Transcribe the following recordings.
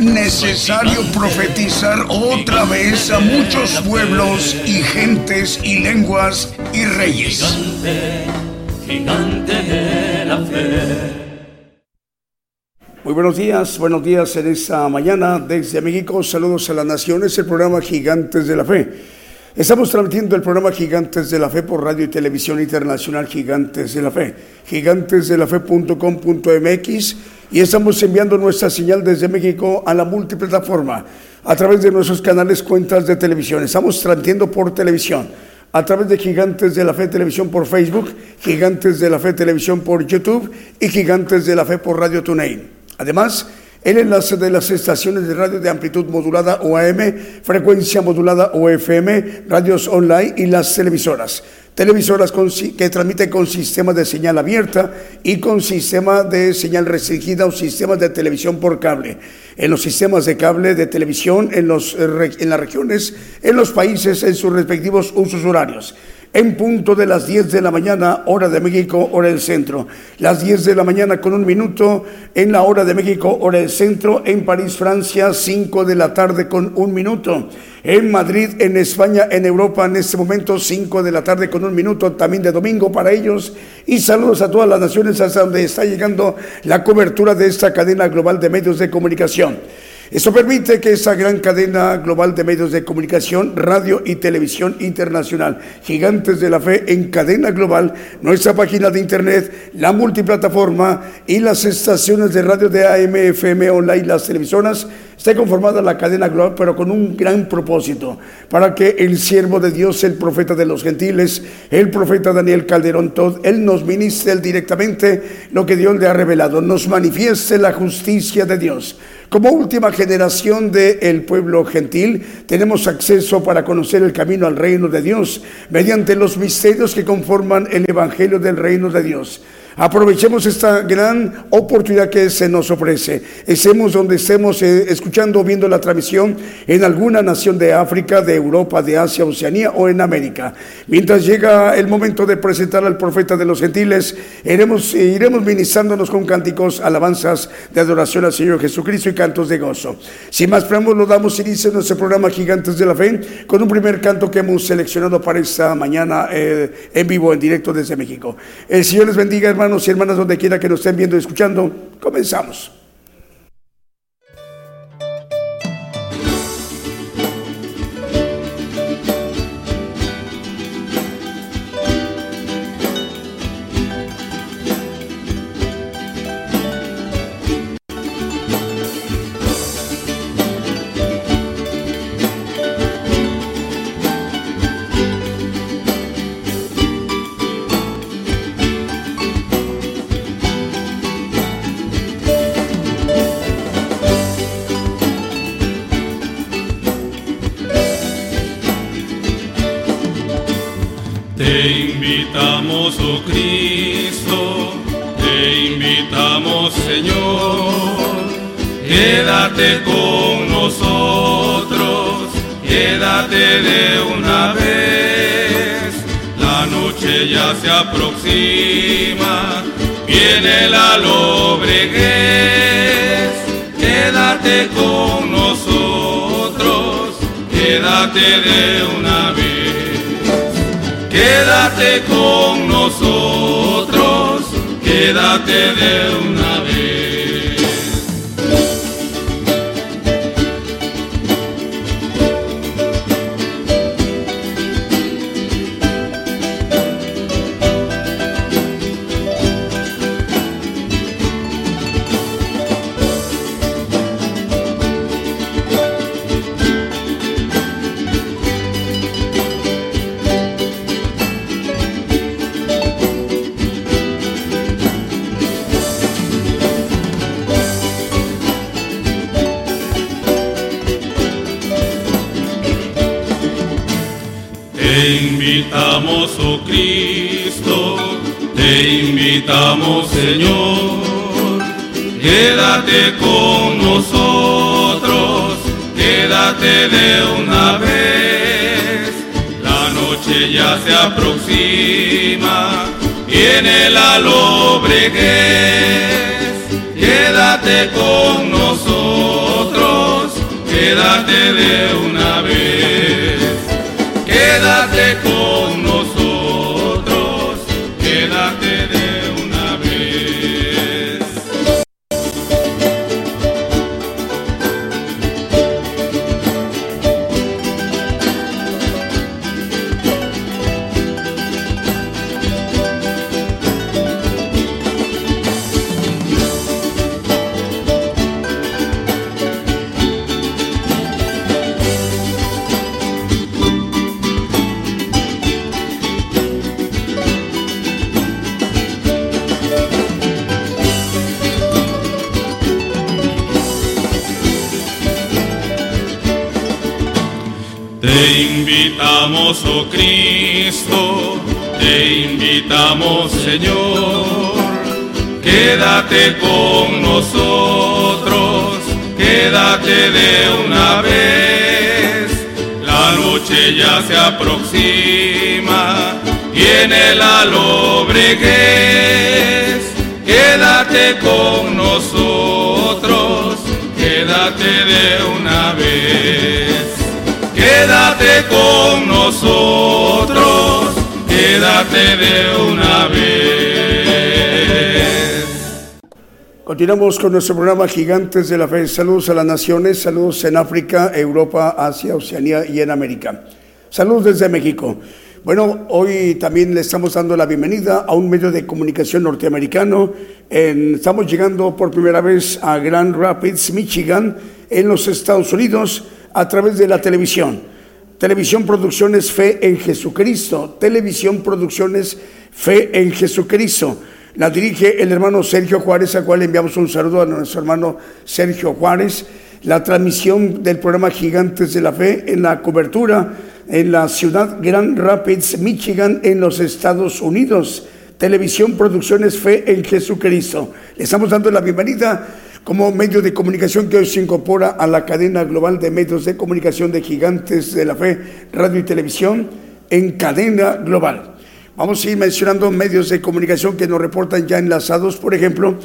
Necesario profetizar otra vez a muchos pueblos y gentes y lenguas y reyes. Gigante, gigante de la fe. Muy buenos días, buenos días en esta mañana desde México. Saludos a las naciones, el programa Gigantes de la Fe. Estamos transmitiendo el programa Gigantes de la Fe por radio y televisión internacional Gigantes de la Fe, gigantesdelafe.com.mx y estamos enviando nuestra señal desde México a la multiplataforma a través de nuestros canales cuentas de televisión. Estamos transmitiendo por televisión a través de Gigantes de la Fe Televisión por Facebook, Gigantes de la Fe Televisión por YouTube y Gigantes de la Fe por Radio TuneIn. Además, el enlace de las estaciones de radio de amplitud modulada o AM, frecuencia modulada o FM, radios online y las televisoras. Televisoras que transmiten con sistema de señal abierta y con sistema de señal restringida o sistemas de televisión por cable. En los sistemas de cable de televisión, en, los, eh, en las regiones, en los países, en sus respectivos usos horarios en punto de las 10 de la mañana, hora de México, hora del centro. Las 10 de la mañana con un minuto en la hora de México, hora del centro. En París, Francia, 5 de la tarde con un minuto. En Madrid, en España, en Europa, en este momento, 5 de la tarde con un minuto, también de domingo para ellos. Y saludos a todas las naciones hasta donde está llegando la cobertura de esta cadena global de medios de comunicación. Esto permite que esa gran cadena global de medios de comunicación, radio y televisión internacional, Gigantes de la Fe en cadena global, nuestra página de internet, la multiplataforma y las estaciones de radio de AM, FM, online, las televisoras, esté conformada la cadena global, pero con un gran propósito, para que el siervo de Dios, el profeta de los gentiles, el profeta Daniel Calderón Todd, él nos ministre directamente lo que Dios le ha revelado, nos manifieste la justicia de Dios. Como última generación del pueblo gentil, tenemos acceso para conocer el camino al reino de Dios mediante los misterios que conforman el Evangelio del reino de Dios. Aprovechemos esta gran oportunidad que se nos ofrece. Estemos donde estemos eh, escuchando viendo la transmisión en alguna nación de África, de Europa, de Asia, Oceanía o en América. Mientras llega el momento de presentar al profeta de los gentiles, iremos, iremos ministrándonos con cánticos, alabanzas de adoración al Señor Jesucristo y cantos de gozo. Sin más preámbulos, damos inicio a nuestro programa Gigantes de la Fe con un primer canto que hemos seleccionado para esta mañana eh, en vivo, en directo desde México. El Señor les bendiga, hermanos y hermanas, donde quiera que nos estén viendo y escuchando. Comenzamos. Se aproxima, viene la lobreguez. Quédate con nosotros, quédate de una vez. quédate con nosotros, quédate de una vez. Invitamos, Señor. Quédate con nosotros, quédate de una vez. La noche ya se aproxima, viene la lobreguez. Quédate con nosotros, quédate de una vez Quédate con nosotros, quédate de una vez. La noche ya se aproxima, viene la lobreguez. Quédate con nosotros, quédate de una vez. Quédate con nosotros, quédate de una vez. Continuamos con nuestro programa Gigantes de la Fe. Saludos a las naciones, saludos en África, Europa, Asia, Oceanía y en América. Saludos desde México. Bueno, hoy también le estamos dando la bienvenida a un medio de comunicación norteamericano. En- estamos llegando por primera vez a Grand Rapids, Michigan, en los Estados Unidos, a través de la televisión. Televisión Producciones Fe en Jesucristo. Televisión Producciones Fe en Jesucristo. La dirige el hermano Sergio Juárez, al cual enviamos un saludo a nuestro hermano Sergio Juárez. La transmisión del programa Gigantes de la Fe en la cobertura en la ciudad Grand Rapids, Michigan, en los Estados Unidos. Televisión Producciones Fe en Jesucristo. Le estamos dando la bienvenida como medio de comunicación que hoy se incorpora a la cadena global de medios de comunicación de Gigantes de la Fe, radio y televisión en cadena global. Vamos a ir mencionando medios de comunicación que nos reportan ya enlazados, por ejemplo,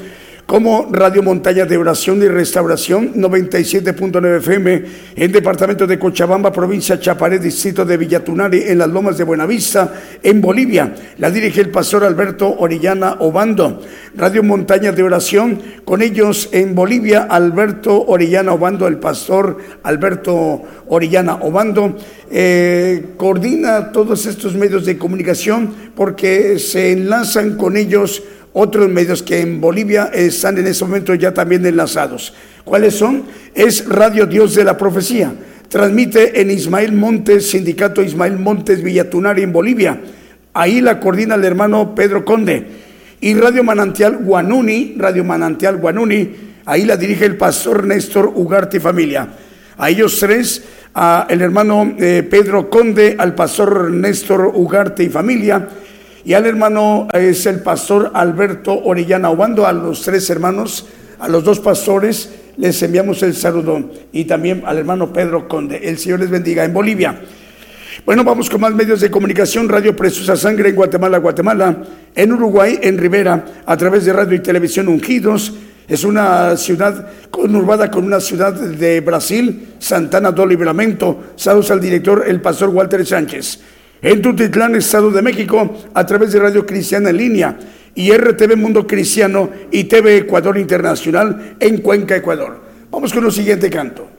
como Radio Montaña de Oración y Restauración 97.9 FM en departamento de Cochabamba, provincia Chaparé, distrito de Villatunari, en las lomas de Buenavista, en Bolivia. La dirige el pastor Alberto Orellana Obando. Radio Montaña de Oración, con ellos en Bolivia, Alberto Orellana Obando, el pastor Alberto Orellana Obando, eh, coordina todos estos medios de comunicación porque se enlazan con ellos otros medios que en Bolivia están en este momento ya también enlazados. ¿Cuáles son? Es Radio Dios de la Profecía. Transmite en Ismael Montes, Sindicato Ismael Montes Villatunari en Bolivia. Ahí la coordina el hermano Pedro Conde. Y Radio Manantial Guanuni, Radio Manantial Guanuni, ahí la dirige el pastor Néstor Ugarte y familia. A ellos tres, a el hermano eh, Pedro Conde, al pastor Néstor Ugarte y familia, y al hermano es el pastor Alberto Orellana Obando, a los tres hermanos, a los dos pastores, les enviamos el saludo y también al hermano Pedro Conde. El Señor les bendiga en Bolivia. Bueno, vamos con más medios de comunicación. Radio Preciosa Sangre en Guatemala, Guatemala. En Uruguay, en Rivera, a través de radio y televisión Ungidos. Es una ciudad conurbada con una ciudad de Brasil, Santana do Livramento. Saludos al director, el pastor Walter Sánchez. En Tutitlán, Estado de México, a través de Radio Cristiana en línea y RTV Mundo Cristiano y TV Ecuador Internacional en Cuenca, Ecuador. Vamos con el siguiente canto.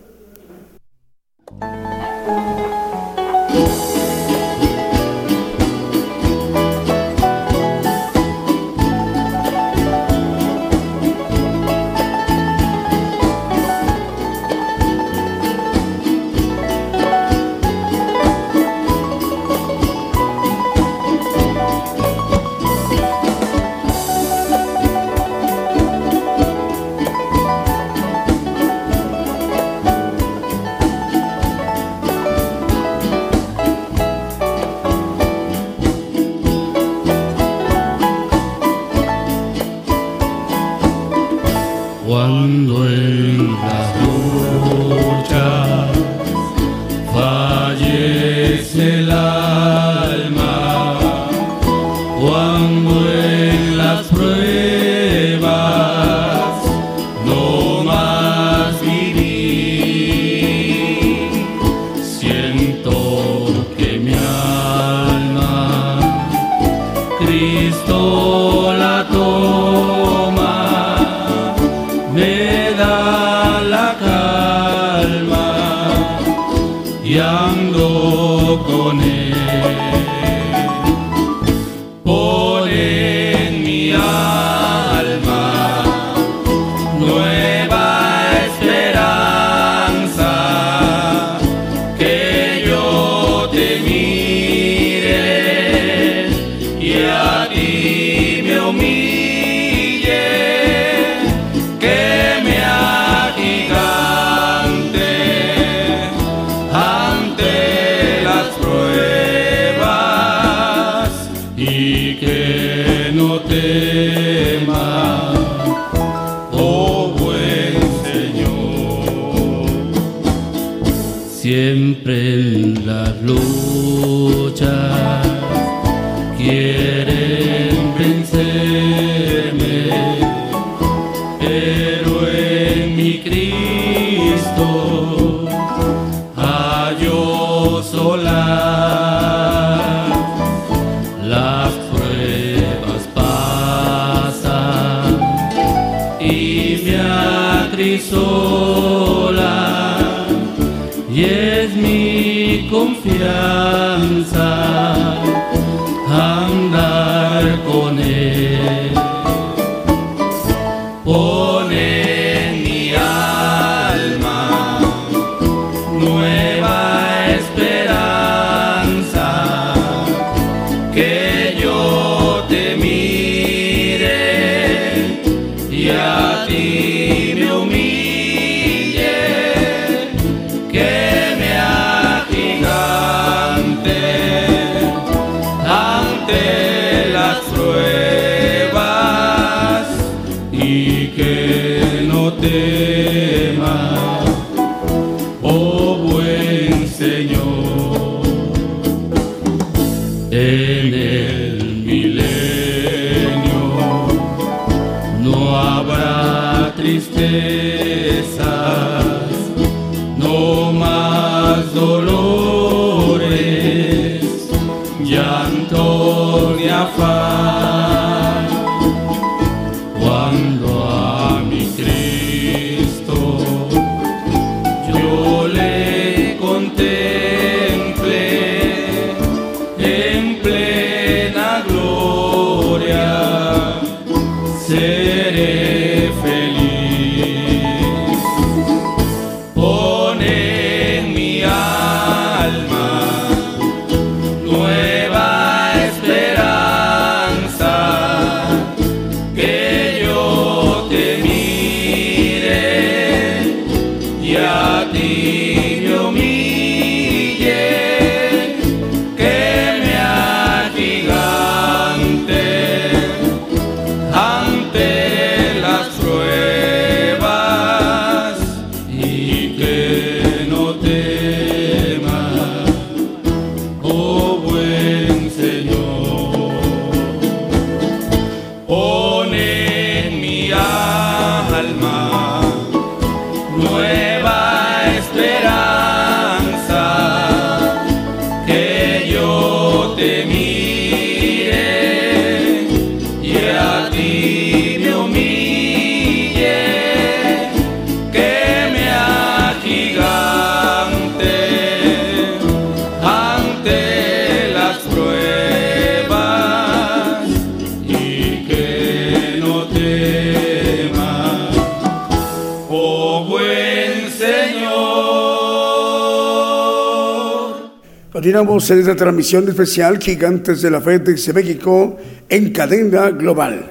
Continuamos en esta transmisión especial Gigantes de la Fe de México en cadena global.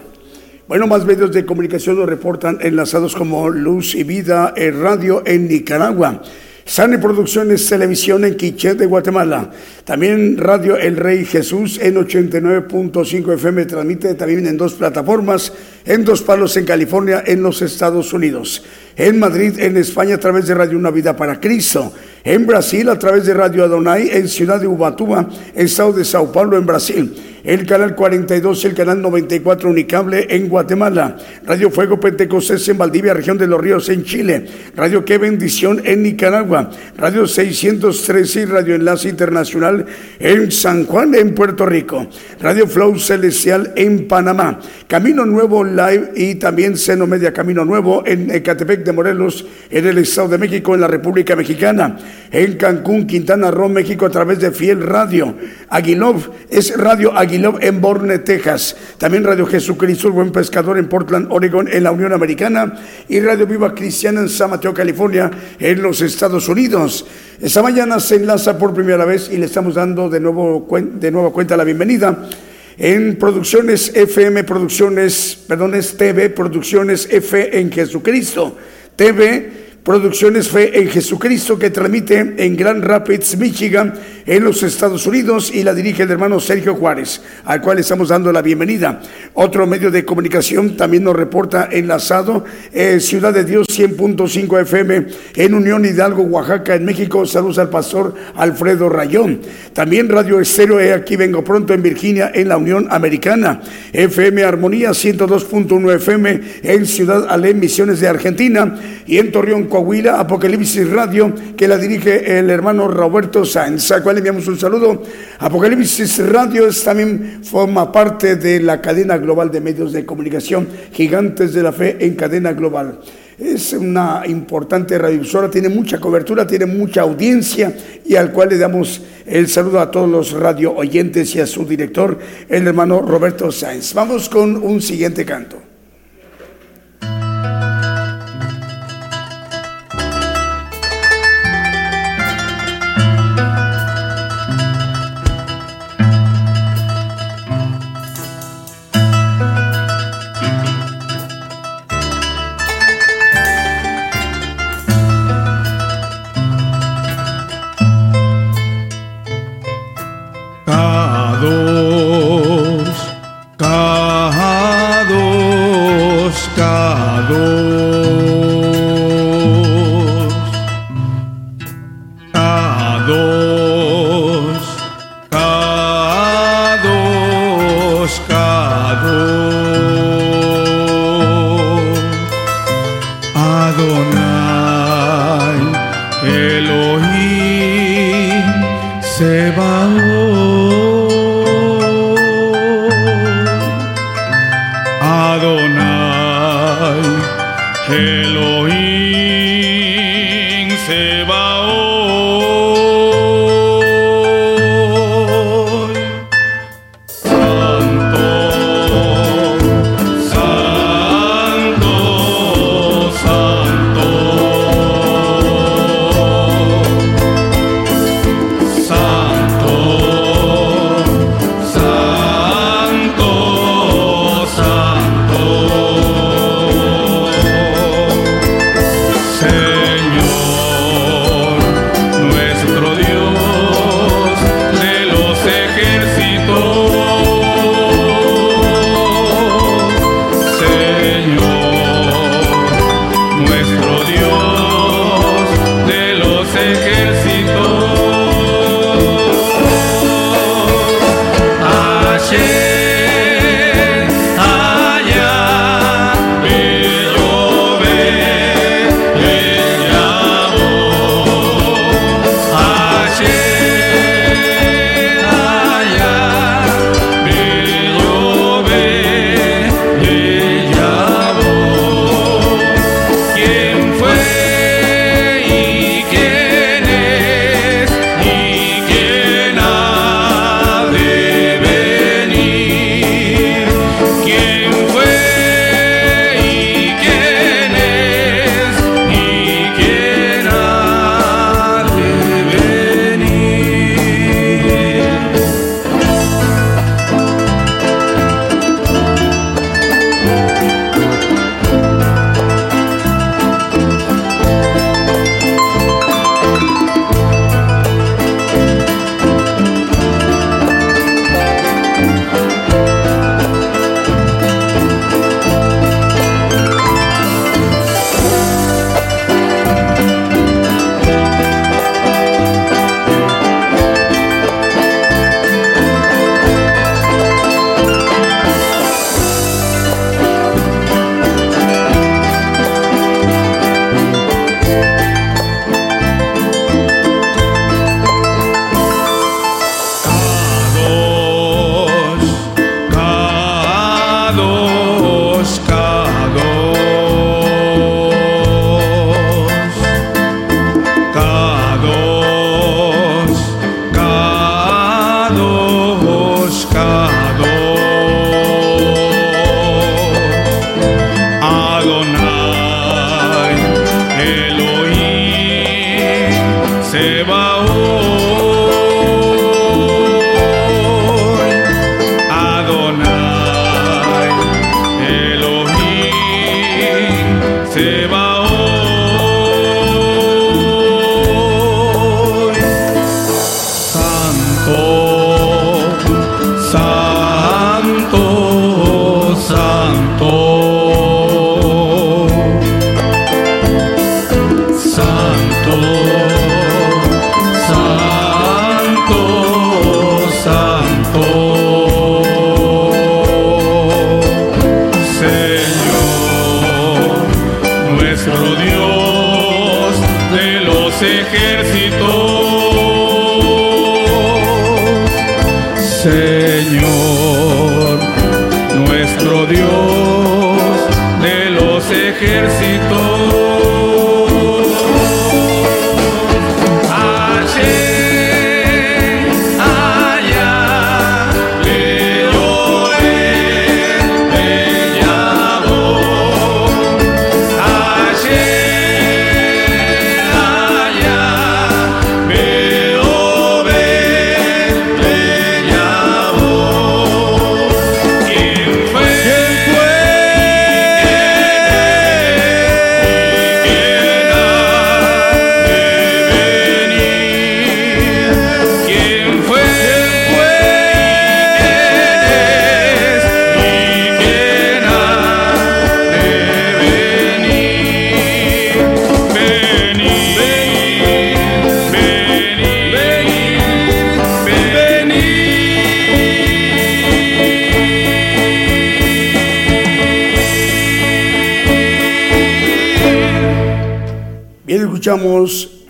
Bueno, más medios de comunicación nos reportan enlazados como Luz y Vida en Radio en Nicaragua. Sane Producciones Televisión en Quiché de Guatemala. También Radio El Rey Jesús en 89.5 FM transmite también en dos plataformas, en Dos Palos en California, en los Estados Unidos. En Madrid, en España, a través de Radio Una Vida para Cristo en Brasil a través de Radio Adonai en Ciudad de Ubatuba, Estado de Sao Paulo, en Brasil. El canal 42 y el canal 94 Unicable en Guatemala. Radio Fuego Pentecostés en Valdivia, región de los Ríos en Chile. Radio Qué Bendición en Nicaragua. Radio 613 y Radio Enlace Internacional en San Juan, en Puerto Rico. Radio Flow Celestial en Panamá. Camino Nuevo Live y también Seno Media Camino Nuevo en Ecatepec de Morelos, en el Estado de México, en la República Mexicana en Cancún, Quintana Roo, México, a través de Fiel Radio. Aguilov es Radio Aguilov en Borne, Texas. También Radio Jesucristo, el Buen Pescador en Portland, Oregon, en la Unión Americana. Y Radio Viva Cristiana en San Mateo, California, en los Estados Unidos. Esta mañana se enlaza por primera vez y le estamos dando de nuevo de nueva cuenta la bienvenida en Producciones FM, Producciones, perdón, es TV, Producciones F en Jesucristo. TV Producciones Fe en Jesucristo que transmite en Grand Rapids, Michigan, en los Estados Unidos y la dirige el hermano Sergio Juárez, al cual estamos dando la bienvenida. Otro medio de comunicación también nos reporta enlazado eh, Ciudad de Dios 100.5 FM en Unión Hidalgo, Oaxaca, en México. Saludos al pastor Alfredo Rayón. También Radio Estéreo, eh, aquí vengo pronto en Virginia, en la Unión Americana. FM Armonía 102.1 FM en Ciudad Alem, Misiones de Argentina y en Torreón, Coahuila, Apocalipsis Radio, que la dirige el hermano Roberto Sáenz, al cual enviamos un saludo. Apocalipsis Radio también forma parte de la cadena global de medios de comunicación, Gigantes de la Fe en cadena global. Es una importante radiodifusora, tiene mucha cobertura, tiene mucha audiencia y al cual le damos el saludo a todos los radio oyentes y a su director, el hermano Roberto Sáenz. Vamos con un siguiente canto. fin se va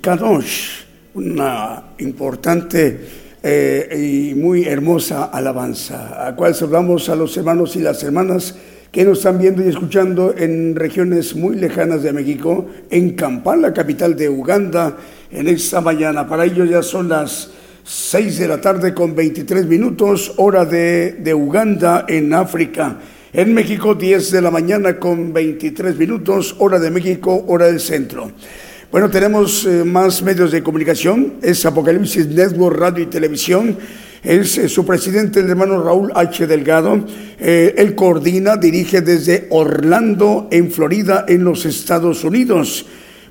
Kadosh, una importante eh, y muy hermosa alabanza, a cual saludamos a los hermanos y las hermanas que nos están viendo y escuchando en regiones muy lejanas de México, en Kampala, capital de Uganda, en esta mañana. Para ellos ya son las 6 de la tarde con 23 minutos, hora de, de Uganda en África. En México, 10 de la mañana con 23 minutos, hora de México, hora del centro. Bueno, tenemos eh, más medios de comunicación, es Apocalipsis Network Radio y Televisión, es eh, su presidente, el hermano Raúl H. Delgado, eh, él coordina, dirige desde Orlando, en Florida, en los Estados Unidos.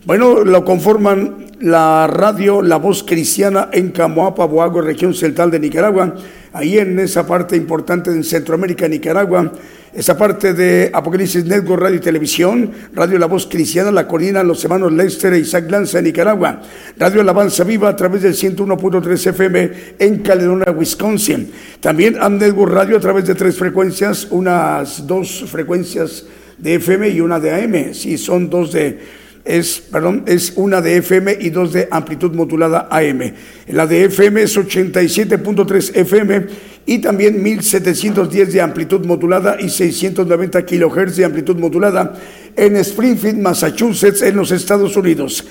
Bueno, lo conforman la radio La Voz Cristiana en Camoapa, Boago, región central de Nicaragua, ahí en esa parte importante de Centroamérica, Nicaragua esa parte de Apocalipsis Network Radio y Televisión, Radio La Voz Cristiana, la coordina los hermanos Lester e Isaac Lanza en Nicaragua, Radio Alabanza Viva a través del 101.3 FM en Caledonia, Wisconsin. También Am Network Radio a través de tres frecuencias, unas dos frecuencias de FM y una de AM. Sí, son dos de es, perdón, es una de FM y dos de amplitud modulada AM. La de FM es 87.3 FM y también 1710 de amplitud modulada y 690 kilohertz de amplitud modulada en Springfield, Massachusetts, en los Estados Unidos.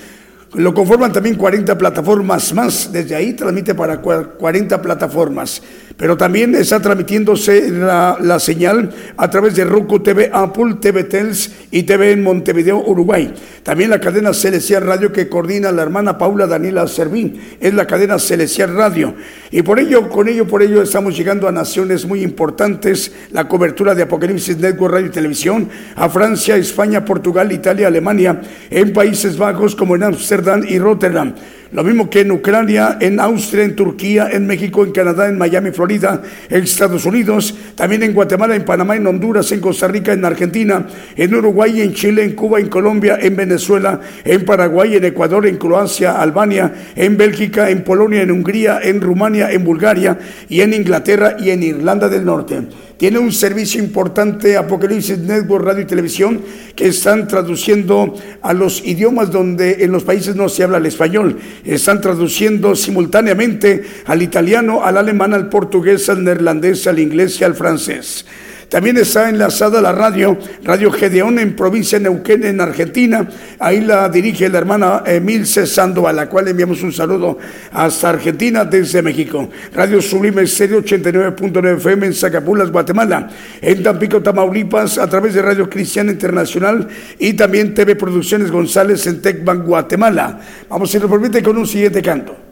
Lo conforman también 40 plataformas más. Desde ahí transmite para 40 plataformas. Pero también está transmitiéndose la, señal a través de Roku TV, Apple, TV Tels y TV en Montevideo, Uruguay. También la cadena Celestial Radio que coordina la hermana Paula Daniela Servín. Es la cadena Celestial Radio. Y por ello, con ello, por ello estamos llegando a naciones muy importantes. La cobertura de Apocalipsis Network Radio y Televisión a Francia, España, Portugal, Italia, Alemania, en Países Bajos como en Ámsterdam y Rotterdam. Lo mismo que en Ucrania, en Austria, en Turquía, en México, en Canadá, en Miami, Florida, en Estados Unidos, también en Guatemala, en Panamá, en Honduras, en Costa Rica, en Argentina, en Uruguay, en Chile, en Cuba, en Colombia, en Venezuela, en Paraguay, en Ecuador, en Croacia, Albania, en Bélgica, en Polonia, en Hungría, en Rumania, en Bulgaria y en Inglaterra y en Irlanda del Norte tiene un servicio importante, Apocalipsis Network Radio y Televisión, que están traduciendo a los idiomas donde en los países no se habla el español. Están traduciendo simultáneamente al italiano, al alemán, al portugués, al neerlandés, al inglés y al francés. También está enlazada la radio, Radio Gedeón en provincia de Neuquén, en Argentina. Ahí la dirige la hermana Emilce Sandoval, a la cual enviamos un saludo hasta Argentina desde México. Radio Sublime Serio 89.9 FM en Zacapulas, Guatemala. En Tampico, Tamaulipas, a través de Radio Cristiana Internacional y también TV Producciones González en Tecban, Guatemala. Vamos, si nos permite, con un siguiente canto.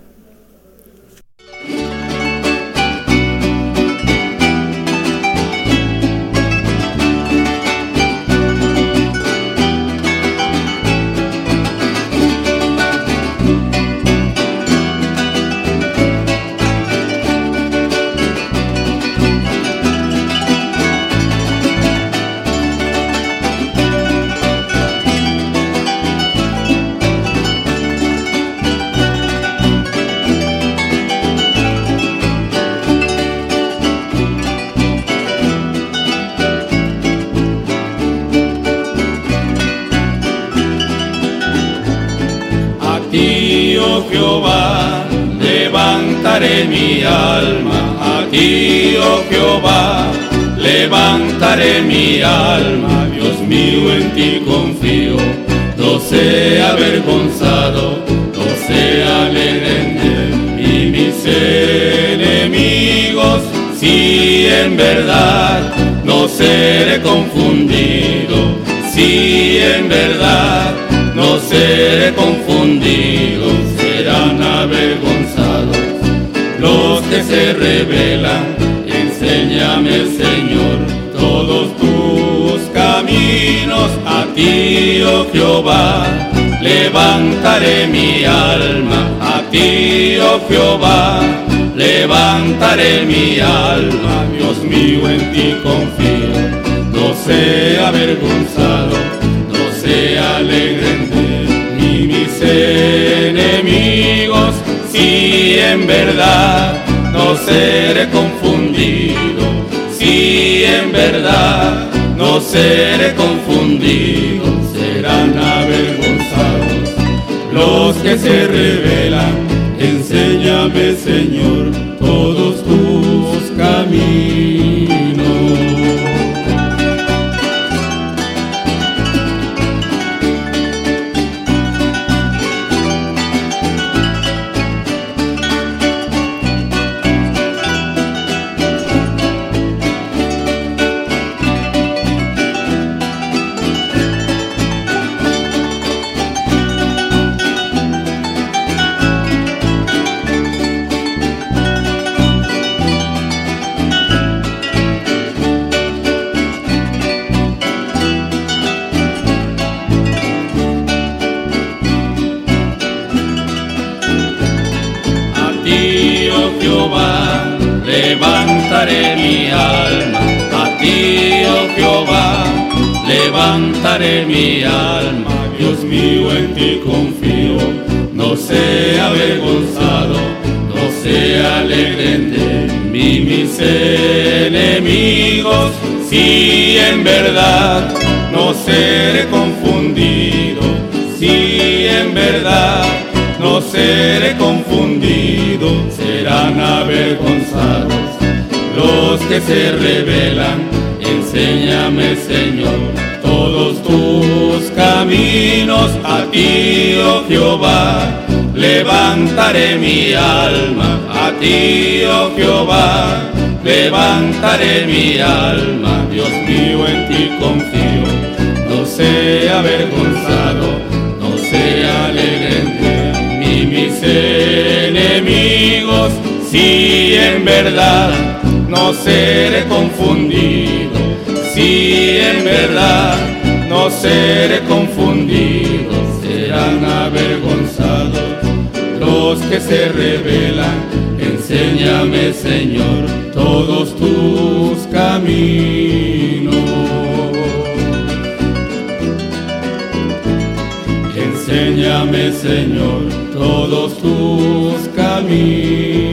Levantaré mi alma. Ti, oh Jehová, levantaré mi alma, Dios mío, en ti confío, no sea avergonzado, no sea alegre y mis enemigos, si en verdad. No seré confundido, si en verdad. No seré confundido, serán avergonzados se rebelan. Enséñame, Señor, todos tus caminos a ti, oh Jehová. Levantaré mi alma a ti, oh Jehová. Levantaré mi alma, Dios mío, en ti confío. No sea avergonzado, no sea alegre enemigos, si en verdad no seré confundido, si en verdad no seré confundido, serán avergonzados los que se rebelan. Enséñame, Señor, todos tus caminos. Levantaré mi alma, Dios mío, en ti confío, no sea avergonzado, no sea alegre en mí mis enemigos, si en verdad no seré confundido, si en verdad no seré confundido, serán avergonzados los que se rebelan. Enséñame, Señor, todos tus caminos a ti, oh Jehová. Levantaré mi alma a ti, oh Jehová. Levantaré mi alma, Dios mío, en ti confío. No sea avergonzado, no sea alegre ni mis enemigos, si en verdad no seré confundido, si en verdad no seré confundido, serán avergonzados los que se rebelan. Enséñame, Señor, todos tus caminos. Enséñame, Señor, todos tus caminos.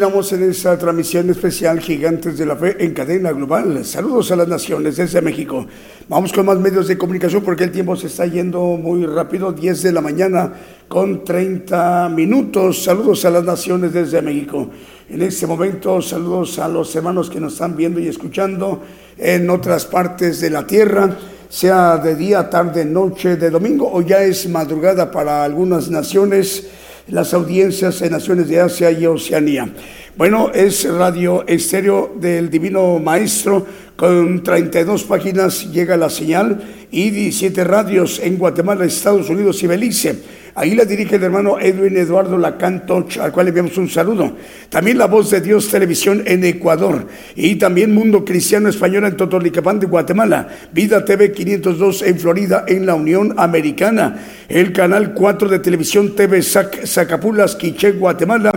Continuamos en esta transmisión especial Gigantes de la Fe en cadena global. Saludos a las naciones desde México. Vamos con más medios de comunicación porque el tiempo se está yendo muy rápido. 10 de la mañana con 30 minutos. Saludos a las naciones desde México. En este momento saludos a los hermanos que nos están viendo y escuchando en otras partes de la tierra sea de día, tarde, noche, de domingo o ya es madrugada para algunas naciones las audiencias en naciones de Asia y Oceanía. Bueno, es Radio Estéreo del Divino Maestro, con 32 páginas llega la señal y 17 radios en Guatemala, Estados Unidos y Belice. Ahí la dirige el hermano Edwin Eduardo Lacantoch, al cual le enviamos un saludo. También La Voz de Dios Televisión en Ecuador. Y también Mundo Cristiano Español en Totonicapán de Guatemala. Vida TV 502 en Florida, en la Unión Americana. El canal 4 de televisión TV Zacapulas, Quiché, Guatemala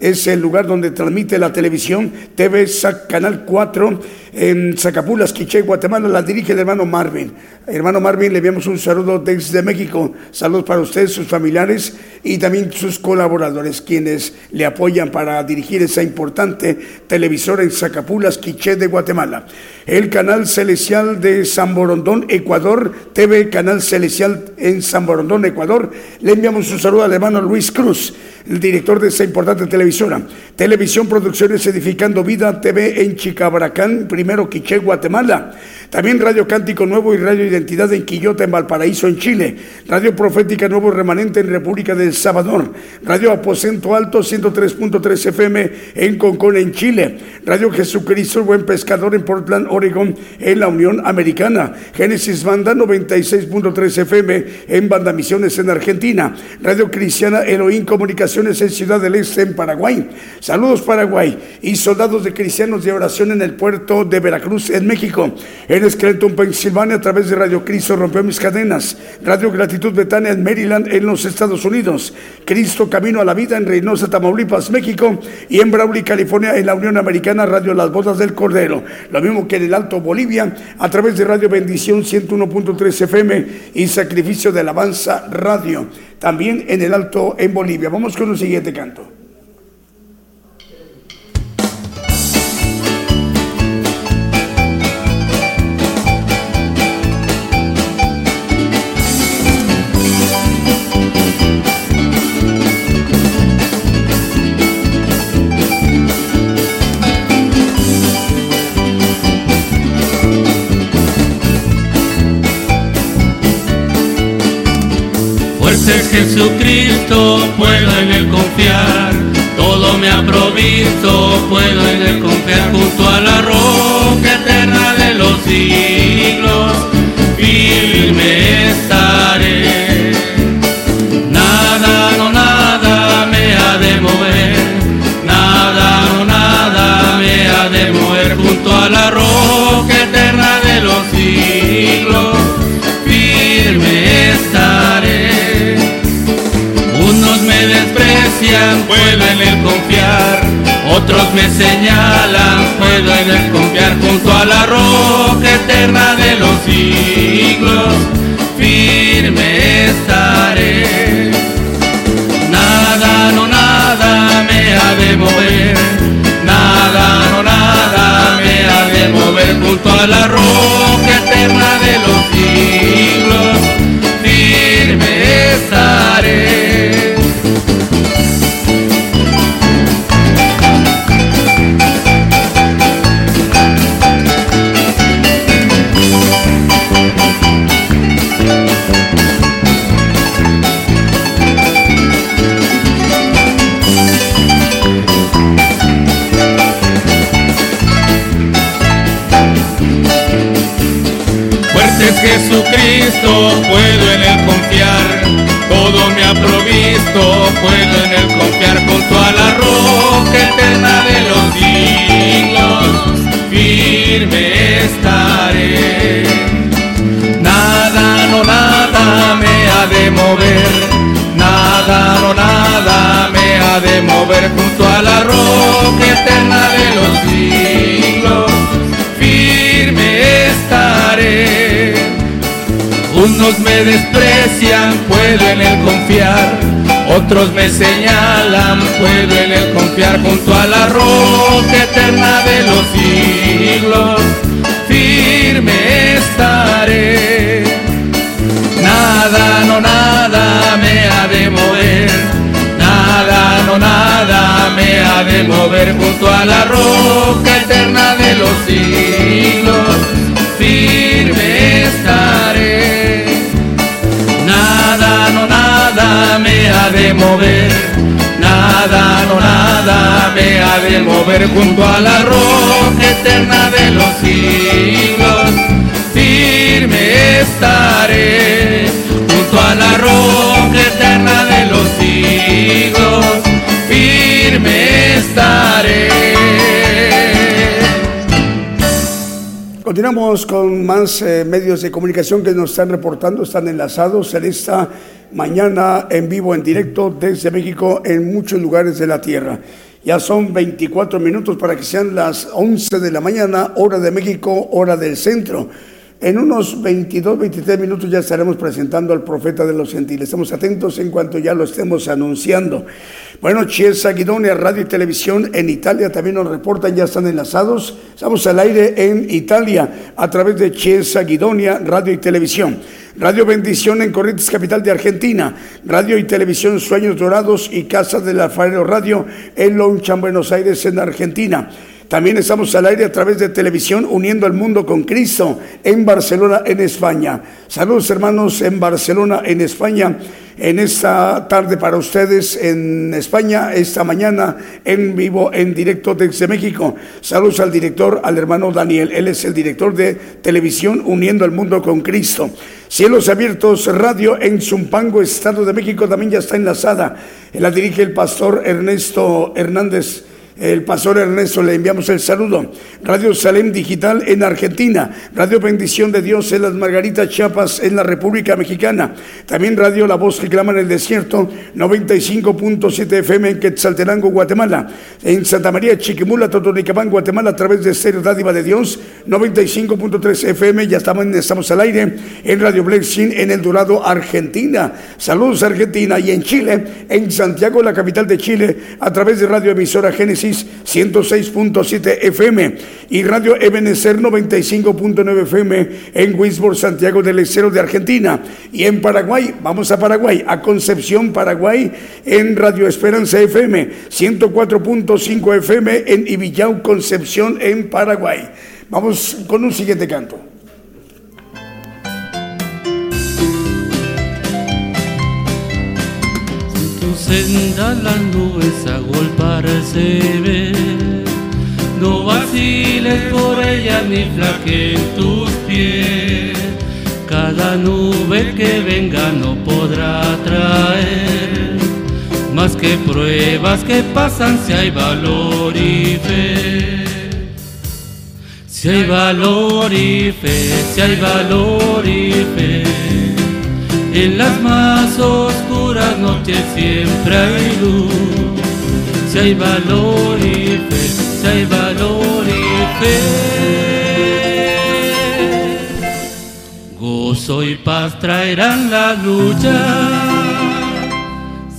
es el lugar donde transmite la televisión TV Canal 4 en Zacapulas, Quiché, Guatemala. La dirige el hermano Marvin. Hermano Marvin, le enviamos un saludo desde México. Saludos para ustedes, sus familiares y también sus colaboradores, quienes le apoyan para dirigir esa importante televisora en Zacapulas, Quiché de Guatemala. El canal celestial de San Borondón, Ecuador, TV Canal Celestial en San Borondón, Ecuador. Le enviamos un saludo al hermano Luis Cruz, el director de esa importante Televisión Producciones Edificando Vida TV en Chicabracán, primero Quiché, Guatemala. También Radio Cántico Nuevo y Radio Identidad en Quillota, en Valparaíso, en Chile. Radio Profética Nuevo Remanente en República del Salvador. Radio Aposento Alto 103.3 FM en Concón, en Chile. Radio Jesucristo Buen Pescador en Portland, Oregon, en la Unión Americana. Génesis Banda 96.3 FM en Banda Misiones en Argentina. Radio Cristiana Elohim Comunicaciones en Ciudad del Este, en Paraguay. Saludos Paraguay. Y soldados de cristianos de oración en el puerto de Veracruz, en México. En Scranton, Pensilvania, a través de Radio Cristo rompió mis cadenas. Radio Gratitud Betania en Maryland, en los Estados Unidos. Cristo Camino a la Vida en Reynosa, Tamaulipas, México. Y en Brawley, California, en la Unión Americana, Radio Las Bodas del Cordero. Lo mismo que en el Alto Bolivia, a través de Radio Bendición 101.3 FM y Sacrificio de Alabanza Radio. También en el Alto en Bolivia. Vamos con un siguiente canto. Jesucristo, puedo en él confiar. Todo me ha provisto, puedo en él confiar junto a la roca eterna de los siglos. Otros me señalan, puedo en él confiar junto a la roca eterna de los siglos. Firme estaré. Nada, no nada me ha de mover. Nada, no nada me ha de mover junto a la roca puedo en él confiar, todo me ha provisto, puedo en él confiar junto a la roca eterna de los siglos, firme estaré. Nada, no nada me ha de mover, nada, no nada me ha de mover junto a la roca eterna de los siglos, Unos me desprecian, puedo en él confiar. Otros me señalan, puedo en él confiar junto a la roca eterna de los siglos. Firme estaré. Nada, no nada me ha de mover. Nada, no nada me ha de mover junto a la roca eterna de los siglos. Me ha de mover, nada, no nada me ha de mover junto a la roca eterna de los siglos, firme estaré, junto a la roca eterna de los siglos, firme estaré. Continuamos con más eh, medios de comunicación que nos están reportando, están enlazados en esta mañana en vivo, en directo desde México en muchos lugares de la Tierra. Ya son 24 minutos para que sean las 11 de la mañana, hora de México, hora del centro. En unos 22, 23 minutos ya estaremos presentando al profeta de los gentiles. Estamos atentos en cuanto ya lo estemos anunciando. Bueno, Chiesa Guidonia, Radio y Televisión en Italia también nos reportan, ya están enlazados. Estamos al aire en Italia a través de Chiesa Guidonia, Radio y Televisión. Radio Bendición en Corrientes, capital de Argentina. Radio y Televisión Sueños Dorados y Casa del Alfarero Radio en Lonchan, Buenos Aires, en Argentina. También estamos al aire a través de televisión uniendo al mundo con Cristo en Barcelona, en España. Saludos hermanos en Barcelona, en España, en esta tarde para ustedes en España, esta mañana en vivo, en directo desde México. Saludos al director, al hermano Daniel. Él es el director de televisión uniendo al mundo con Cristo. Cielos Abiertos Radio en Zumpango, Estado de México, también ya está enlazada. La dirige el pastor Ernesto Hernández el pastor Ernesto le enviamos el saludo. Radio Salem Digital en Argentina. Radio Bendición de Dios en las Margaritas Chiapas en la República Mexicana. También Radio La Voz que clama en el desierto 95.7 FM en Quetzaltenango, Guatemala. En Santa María Chiquimula, Totonicapán, Guatemala a través de Estéreo Dádiva de Dios 95.3 FM. Ya estamos, estamos al aire en Radio Blessing en El Dorado, Argentina. Saludos Argentina y en Chile, en Santiago, la capital de Chile, a través de Radio Emisora Génesis 106.7 FM y Radio Ebenecer 95.9 FM en Wisborne, Santiago del Estero de Argentina. Y en Paraguay, vamos a Paraguay, a Concepción, Paraguay, en Radio Esperanza FM 104.5 FM en Ibillau, Concepción, en Paraguay. Vamos con un siguiente canto. Senda las nubes a golparse ve. No vaciles por ella ni flaquen tus pies. Cada nube que venga no podrá traer más que pruebas que pasan si hay valor y fe. Si hay valor y fe, si hay valor y fe, en las más oscuras noches siempre hay luz. Si hay valor y fe, si hay valor y fe. Gozo y paz traerán la lucha.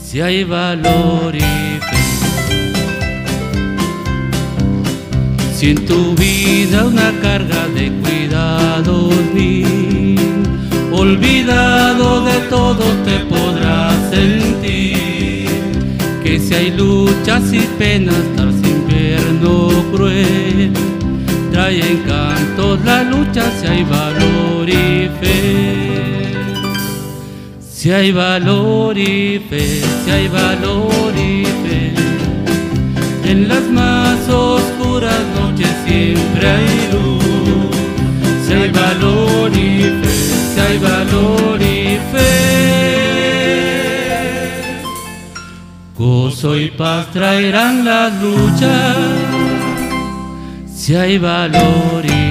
Si hay valor y fe. Si en tu vida una carga de cuidados mil, olvidado de todo te podrás sentir. Que si hay luchas y penas, tal invierno cruel, trae encantos la lucha si hay valor y fe. Si hay valor y fe, si hay valor y fe, en las más oscuras noches siempre hay luz. Si hay valor y fe, si hay valor y fe. Gozo y paz traerán las luchas, si hay valor y fe.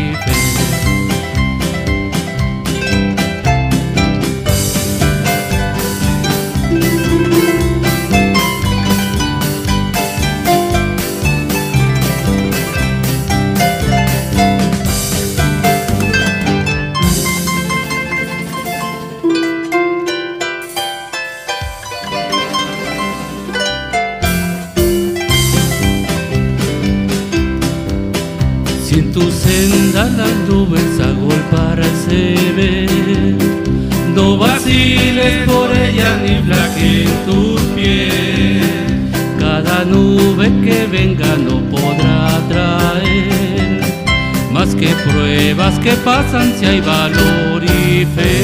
Si en tu senda las nubes agolparse ven, no vaciles por ella ni flaqueen tus pies. Cada nube que venga no podrá traer más que pruebas que pasan si hay valor y fe.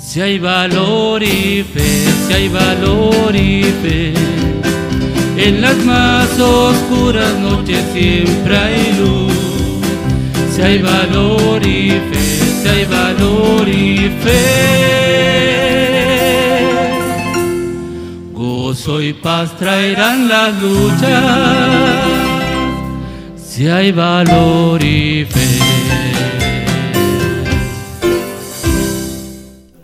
Si hay valor y fe, si hay valor y fe. En las más oscuras noches siempre hay luz. Si hay valor y fe, si hay valor y fe. Gozo y paz traerán las luchas. Si hay valor y fe.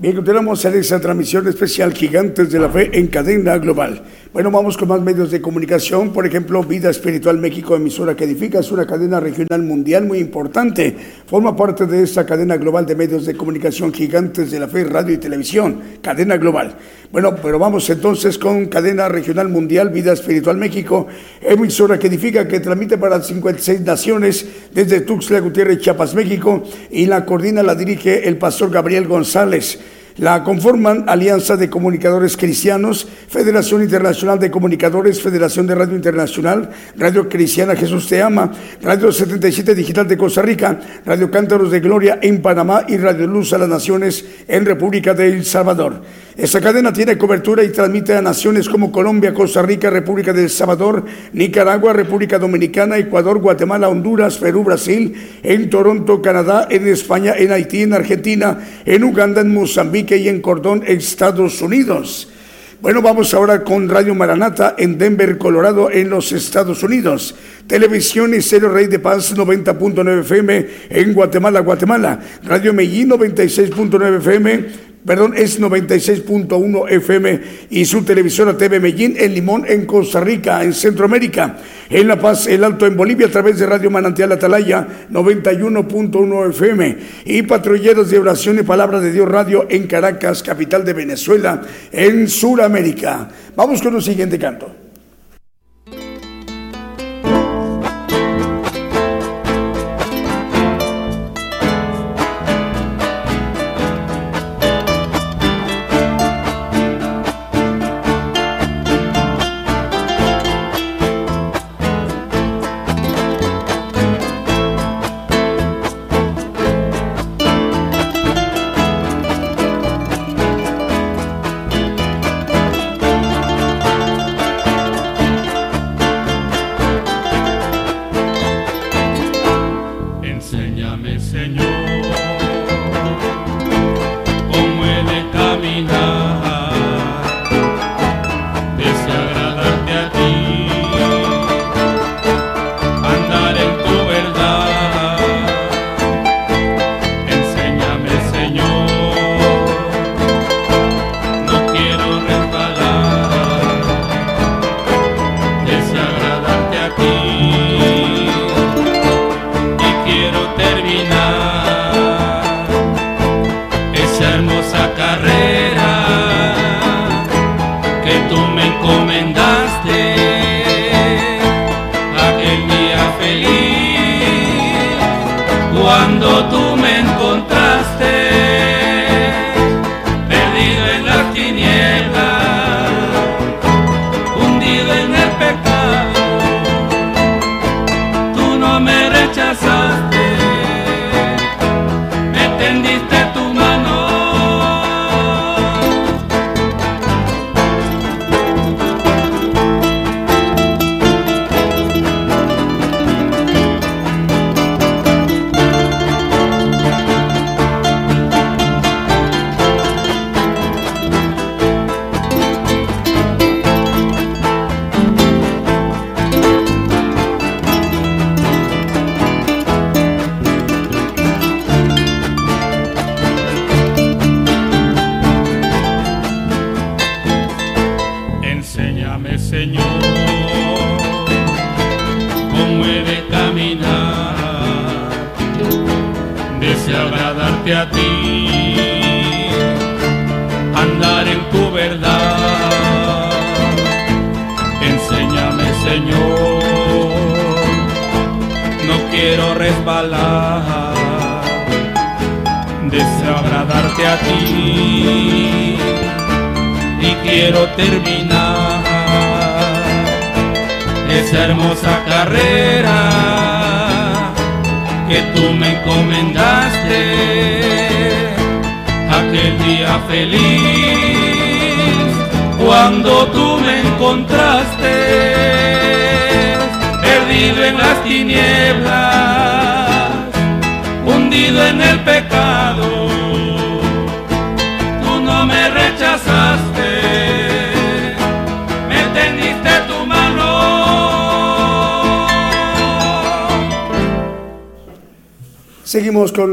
Bien, continuamos en esta transmisión especial Gigantes de la Fe en cadena global. Bueno, vamos con más medios de comunicación. Por ejemplo, Vida Espiritual México, emisora que edifica, es una cadena regional mundial muy importante. Forma parte de esta cadena global de medios de comunicación gigantes de la fe, radio y televisión. Cadena global. Bueno, pero vamos entonces con cadena regional mundial, Vida Espiritual México, emisora que edifica, que transmite para 56 naciones desde Tuxtla Gutiérrez, Chiapas, México, y la coordina, la dirige el pastor Gabriel González. La conforman Alianza de Comunicadores Cristianos, Federación Internacional de Comunicadores, Federación de Radio Internacional, Radio Cristiana Jesús Te Ama, Radio 77 Digital de Costa Rica, Radio Cántaros de Gloria en Panamá y Radio Luz a las Naciones en República de El Salvador. Esta cadena tiene cobertura y transmite a naciones como Colombia, Costa Rica, República del Salvador, Nicaragua, República Dominicana, Ecuador, Guatemala, Honduras, Perú, Brasil, en Toronto, Canadá, en España, en Haití, en Argentina, en Uganda, en Mozambique y en Cordón, Estados Unidos. Bueno, vamos ahora con Radio Maranata en Denver, Colorado, en los Estados Unidos. Televisión y Cero Rey de Paz 90.9 FM en Guatemala, Guatemala. Radio Medellín 96.9 FM perdón, es 96.1 FM y su televisora TV Medellín en Limón, en Costa Rica, en Centroamérica. En La Paz, El Alto, en Bolivia, a través de Radio Manantial Atalaya, 91.1 FM. Y Patrulleros de Oración y Palabra de Dios Radio en Caracas, capital de Venezuela, en Sudamérica. Vamos con un siguiente canto.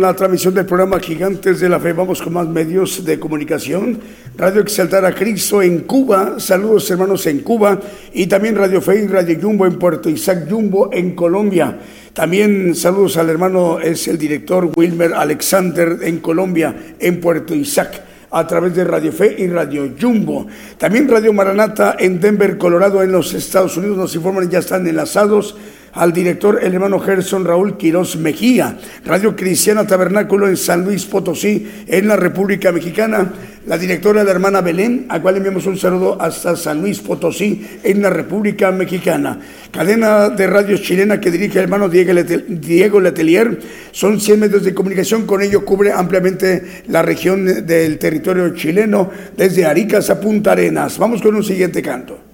La transmisión del programa Gigantes de la Fe. Vamos con más medios de comunicación. Radio Exaltar a Cristo en Cuba. Saludos hermanos en Cuba. Y también Radio Fe y Radio Jumbo en Puerto Isaac Jumbo en Colombia. También saludos al hermano, es el director Wilmer Alexander en Colombia, en Puerto Isaac a través de Radio Fe y Radio Jumbo. También Radio Maranata en Denver, Colorado, en los Estados Unidos. Nos informan, ya están enlazados al director el hermano Gerson Raúl Quirós Mejía, Radio Cristiana Tabernáculo en San Luis Potosí, en la República Mexicana, la directora la hermana Belén, a cual enviamos un saludo hasta San Luis Potosí, en la República Mexicana. Cadena de radio chilena que dirige el hermano Diego Letelier, son 100 medios de comunicación, con ello cubre ampliamente la región del territorio chileno, desde Aricas a Punta Arenas. Vamos con un siguiente canto.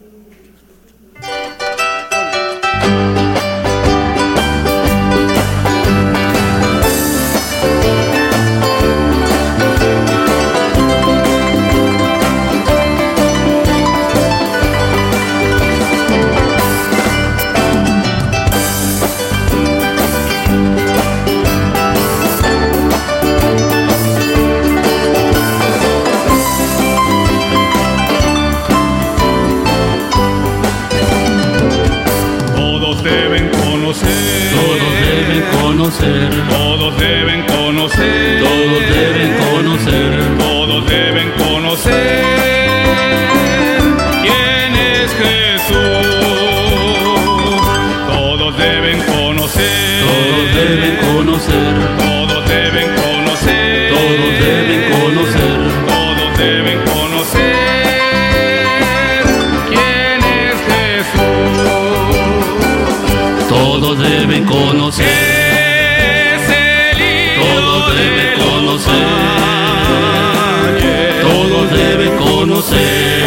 Deben conocer. es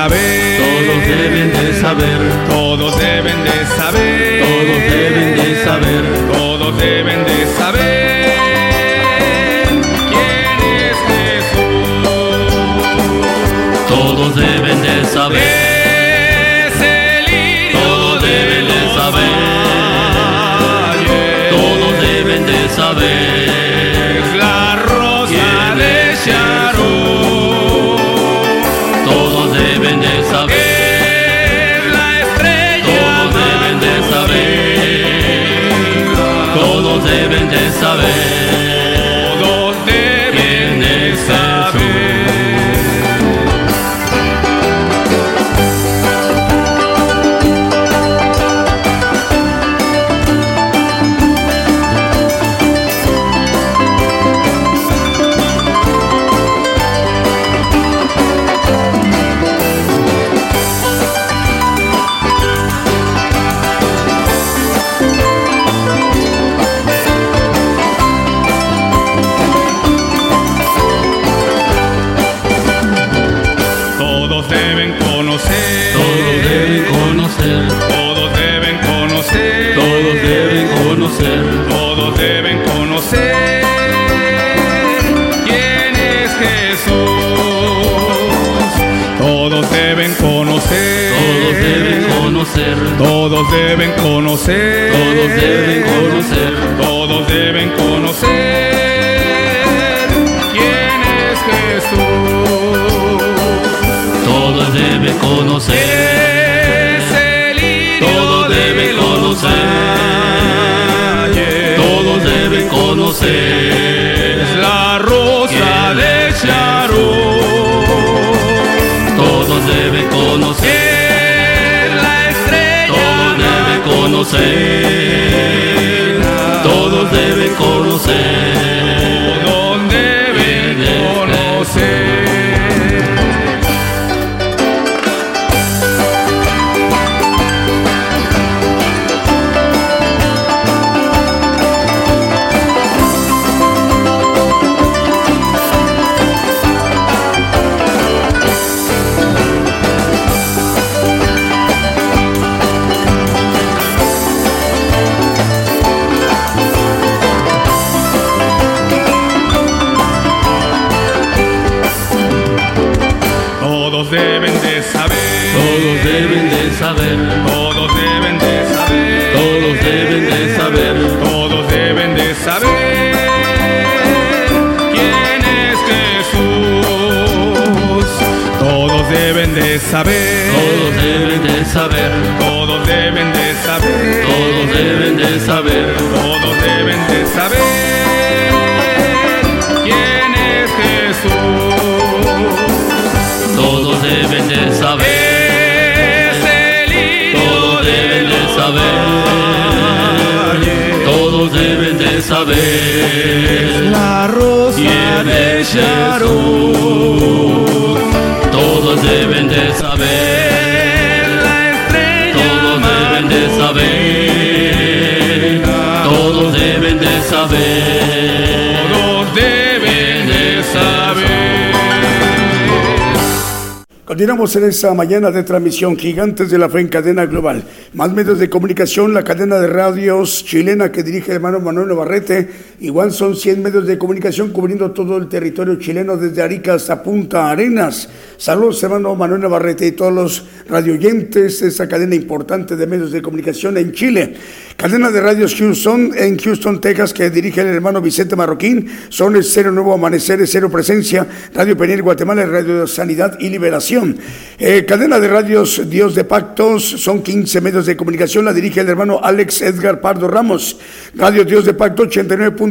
saber, todos deben de saber, todos deben de saber, todos deben conocer. Todos deben conocer. Conocer. Todos deben conocer. Saber. La estrella Todos deben de saber. Todos deben de saber. Todos deben de saber. Continuamos en esta mañana de transmisión Gigantes de la Fe en cadena global. Más medios de comunicación, la cadena de radios chilena que dirige el hermano Manuel Navarrete. Igual son 100 medios de comunicación cubriendo todo el territorio chileno desde Arica hasta Punta Arenas. Saludos hermano Manuel Navarrete y todos los radioyentes de esa cadena importante de medios de comunicación en Chile. Cadena de radios Houston en Houston, Texas que dirige el hermano Vicente Marroquín. Son el Cero Nuevo Amanecer, Cero Presencia, Radio Peniel Guatemala, Radio Sanidad y Liberación. Eh, cadena de radios Dios de Pactos, son 15 medios de comunicación, la dirige el hermano Alex Edgar Pardo Ramos. Radio Dios de Pacto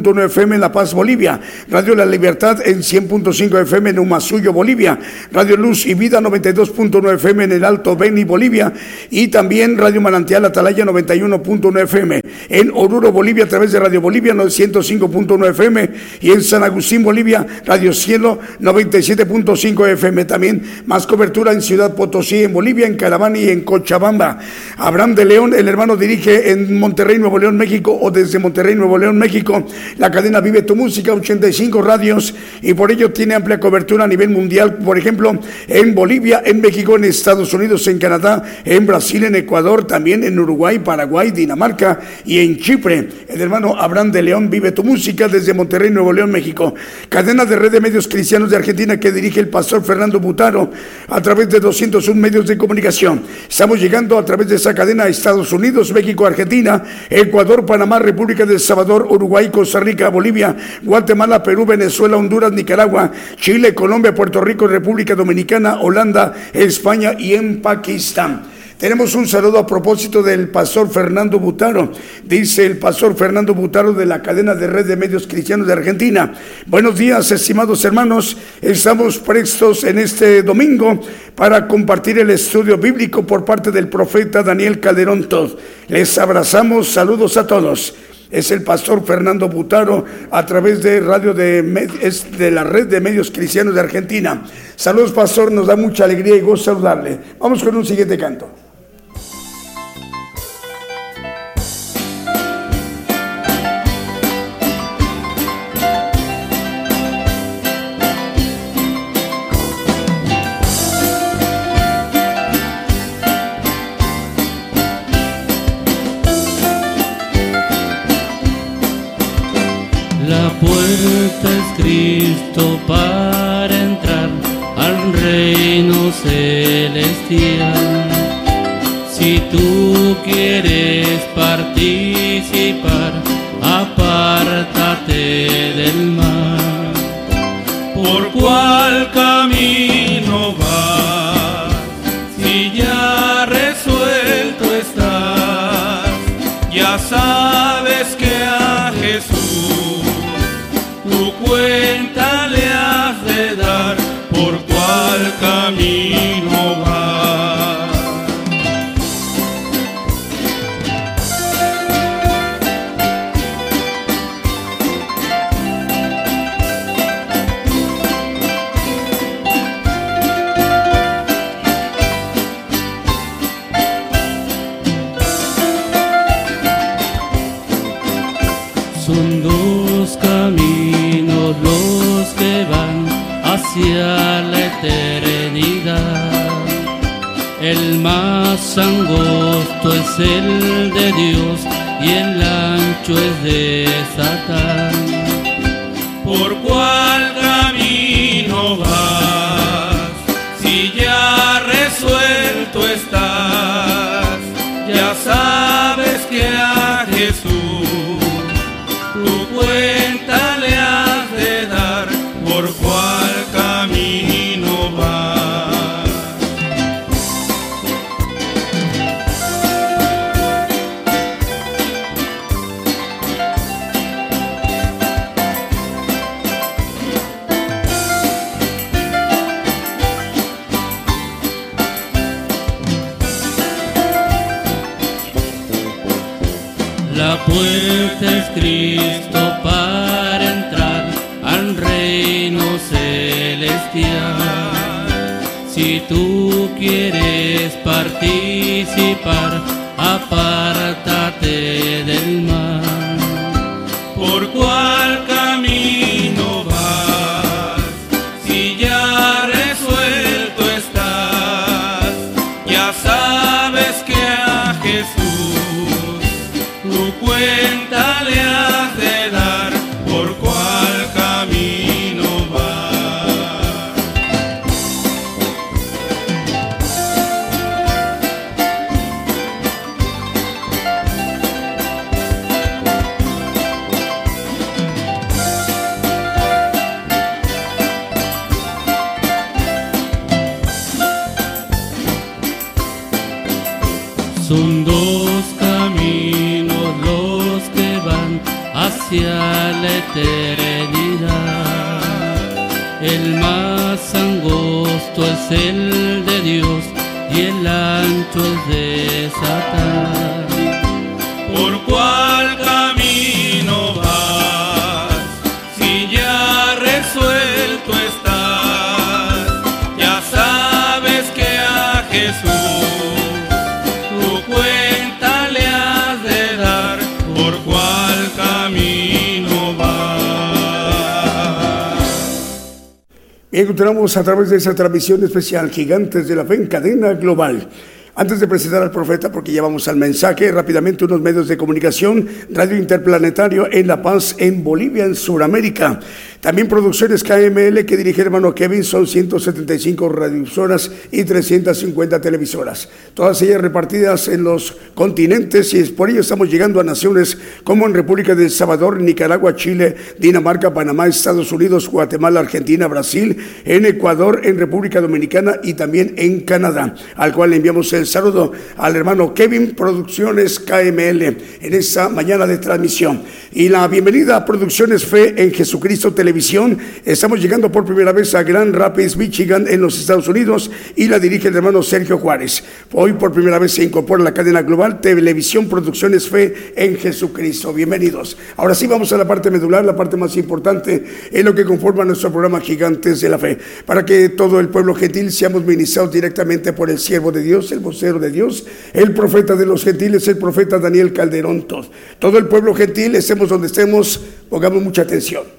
89.9 FM en La Paz, Bolivia. Radio La Libertad en 100.5 FM en Humasuyo, Bolivia. Radio Luz y Vida 92.9 FM en el Alto Beni, Bolivia. Y también Radio Manantial Atalaya 91.9 FM. En Oruro, Bolivia, a través de Radio Bolivia 105.9 FM. Y en San Agustín, Bolivia, Radio Cielo 97.5 FM. También más cobertura en Ciudad Potosí, en Bolivia, en Caravana y en Cochabamba. Abraham de León, el hermano dirige en Monterrey, Nuevo León, México, o desde Monterrey, Nuevo León, México. La cadena Vive tu Música, 85 radios, y por ello tiene amplia cobertura a nivel mundial, por ejemplo, en Bolivia, en México, en Estados Unidos, en Canadá, en Brasil, en Ecuador, también en Uruguay, Paraguay, Dinamarca y en Chipre. El hermano Abraham de León vive tu música desde Monterrey, Nuevo León, México. Cadena de red de medios cristianos de Argentina que dirige el pastor Fernando Butaro a través de 201 medios de comunicación. Estamos llegando a través de esa cadena a Estados Unidos, México, Argentina, Ecuador, Panamá, República de El Salvador, Uruguay, Costa Rica, Bolivia, Guatemala, Perú, Venezuela, Honduras, Nicaragua, Chile, Colombia, Puerto Rico, República Dominicana, Holanda, España y en Pakistán. Tenemos un saludo a propósito del pastor Fernando Butaro. Dice el pastor Fernando Butaro de la cadena de red de medios cristianos de Argentina. Buenos días, estimados hermanos. Estamos prestos en este domingo para compartir el estudio bíblico por parte del profeta Daniel Calderón Todd. Les abrazamos. Saludos a todos es el pastor Fernando Butaro a través de radio de, es de la red de medios cristianos de Argentina. Saludos pastor, nos da mucha alegría y gozo saludarle. Vamos con un siguiente canto. Cristo para entrar al reino celestial. Si tú quieres participar, apártate del mal. ¿Por cuál camino vas? Si ya resuelto estás, ya sabes angosto el de Dios y el ancho es de Satán. ¿Por cuál camino vas? Si ya resuelto estás, cuenta la eternidad. El más angosto es el de Dios y el ancho es de Satán. ¿Por Bien, continuamos a través de esa transmisión especial Gigantes de la Fe en cadena global. Antes de presentar al profeta, porque ya vamos al mensaje, rápidamente unos medios de comunicación, Radio Interplanetario en La Paz, en Bolivia, en Sudamérica. También producciones KML que dirige hermano Kevin, son 175 radiosoras y 350 televisoras. Todas ellas repartidas en los continentes y es por ello estamos llegando a naciones como en República de El Salvador, Nicaragua, Chile, Dinamarca, Panamá, Estados Unidos, Guatemala, Argentina, Brasil, en Ecuador, en República Dominicana y también en Canadá, al cual le enviamos el saludo al hermano Kevin Producciones KML en esta mañana de transmisión. Y la bienvenida a Producciones Fe en Jesucristo Televisión. Estamos llegando por primera vez a Grand Rapids, Michigan, en los Estados Unidos, y la dirige el hermano Sergio Juárez. Hoy por primera vez se incorpora a la cadena global Televisión Producciones Fe en Jesucristo. Bienvenidos. Ahora sí vamos a la parte medular, la parte más importante, en lo que conforma nuestro programa Gigantes de la Fe, para que todo el pueblo gentil seamos ministrados directamente por el siervo de Dios, el vocero de Dios, el profeta de los gentiles, el profeta Daniel Calderón. Todo el pueblo gentil, estemos donde estemos, pongamos mucha atención.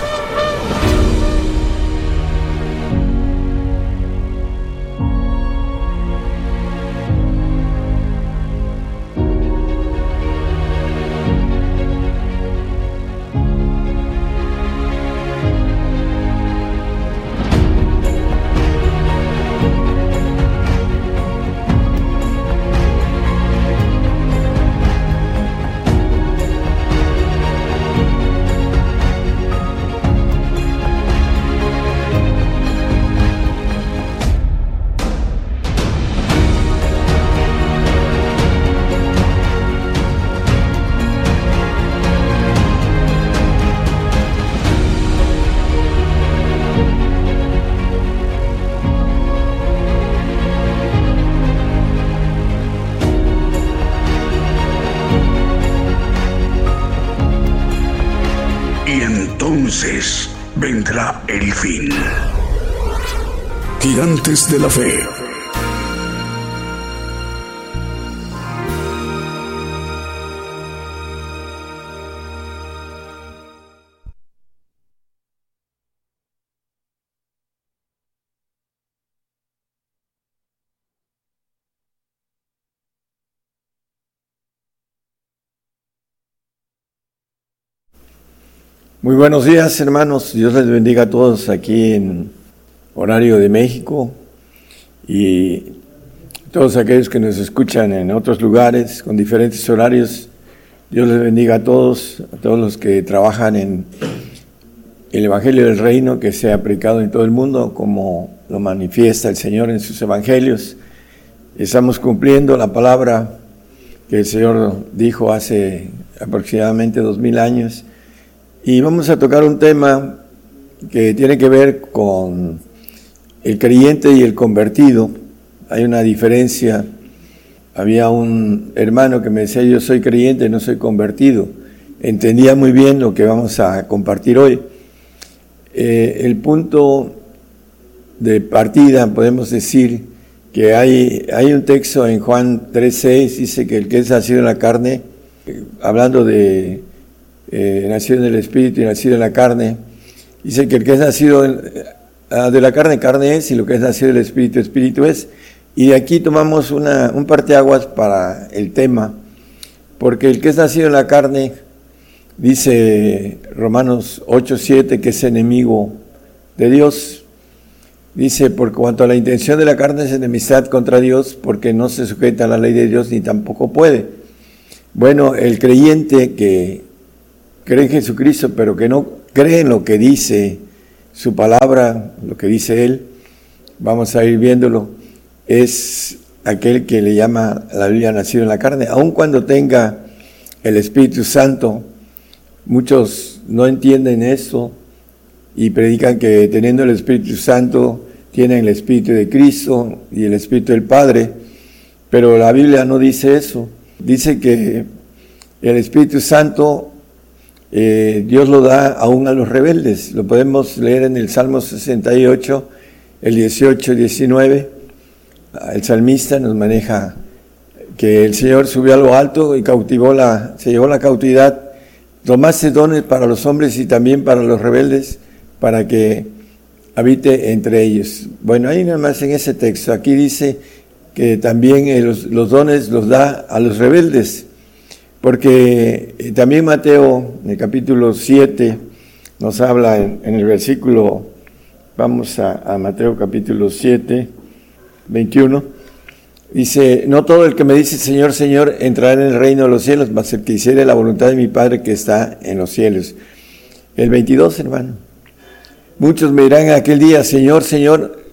De la Fe. Muy buenos días, hermanos. Dios les bendiga a todos aquí en horario de México y todos aquellos que nos escuchan en otros lugares con diferentes horarios. Dios les bendiga a todos, a todos los que trabajan en el Evangelio del Reino que se ha predicado en todo el mundo, como lo manifiesta el Señor en sus Evangelios. Estamos cumpliendo la palabra que el Señor dijo hace aproximadamente dos mil años y vamos a tocar un tema que tiene que ver con el creyente y el convertido. Hay una diferencia. Había un hermano que me decía, yo soy creyente, no soy convertido. Entendía muy bien lo que vamos a compartir hoy. Eh, el punto de partida, podemos decir, que hay, hay un texto en Juan 3.6, dice que el que es nacido en la carne, eh, hablando de eh, nacido en el Espíritu y nacido en la carne. Dice que el que es nacido ah, de la carne, carne es, y lo que es nacido del Espíritu, Espíritu es. Y aquí tomamos una, un parteaguas para el tema, porque el que es nacido en la carne, dice Romanos 8:7, que es enemigo de Dios. Dice, por cuanto a la intención de la carne es enemistad contra Dios, porque no se sujeta a la ley de Dios ni tampoco puede. Bueno, el creyente que cree en Jesucristo, pero que no cree en lo que dice su palabra, lo que dice Él, vamos a ir viéndolo, es aquel que le llama la Biblia nacido en la carne, aun cuando tenga el Espíritu Santo, muchos no entienden esto y predican que teniendo el Espíritu Santo tienen el Espíritu de Cristo y el Espíritu del Padre, pero la Biblia no dice eso, dice que el Espíritu Santo eh, Dios lo da aún a los rebeldes. Lo podemos leer en el Salmo 68, el 18 y 19. El salmista nos maneja que el Señor subió a lo alto y cautivó la, se llevó la cautividad, tomaste dones para los hombres y también para los rebeldes, para que habite entre ellos. Bueno, ahí nada más en ese texto, aquí dice que también eh, los dones los da a los rebeldes. Porque eh, también Mateo, en el capítulo 7, nos habla en, el versículo, vamos a, Mateo capítulo 7, 21, dice, no todo el que me dice Señor, Señor, entrará en el reino de los cielos, mas el que hiciere la voluntad de mi Padre que está en los cielos. El 22, hermano. Muchos me dirán en aquel día, Señor, Señor,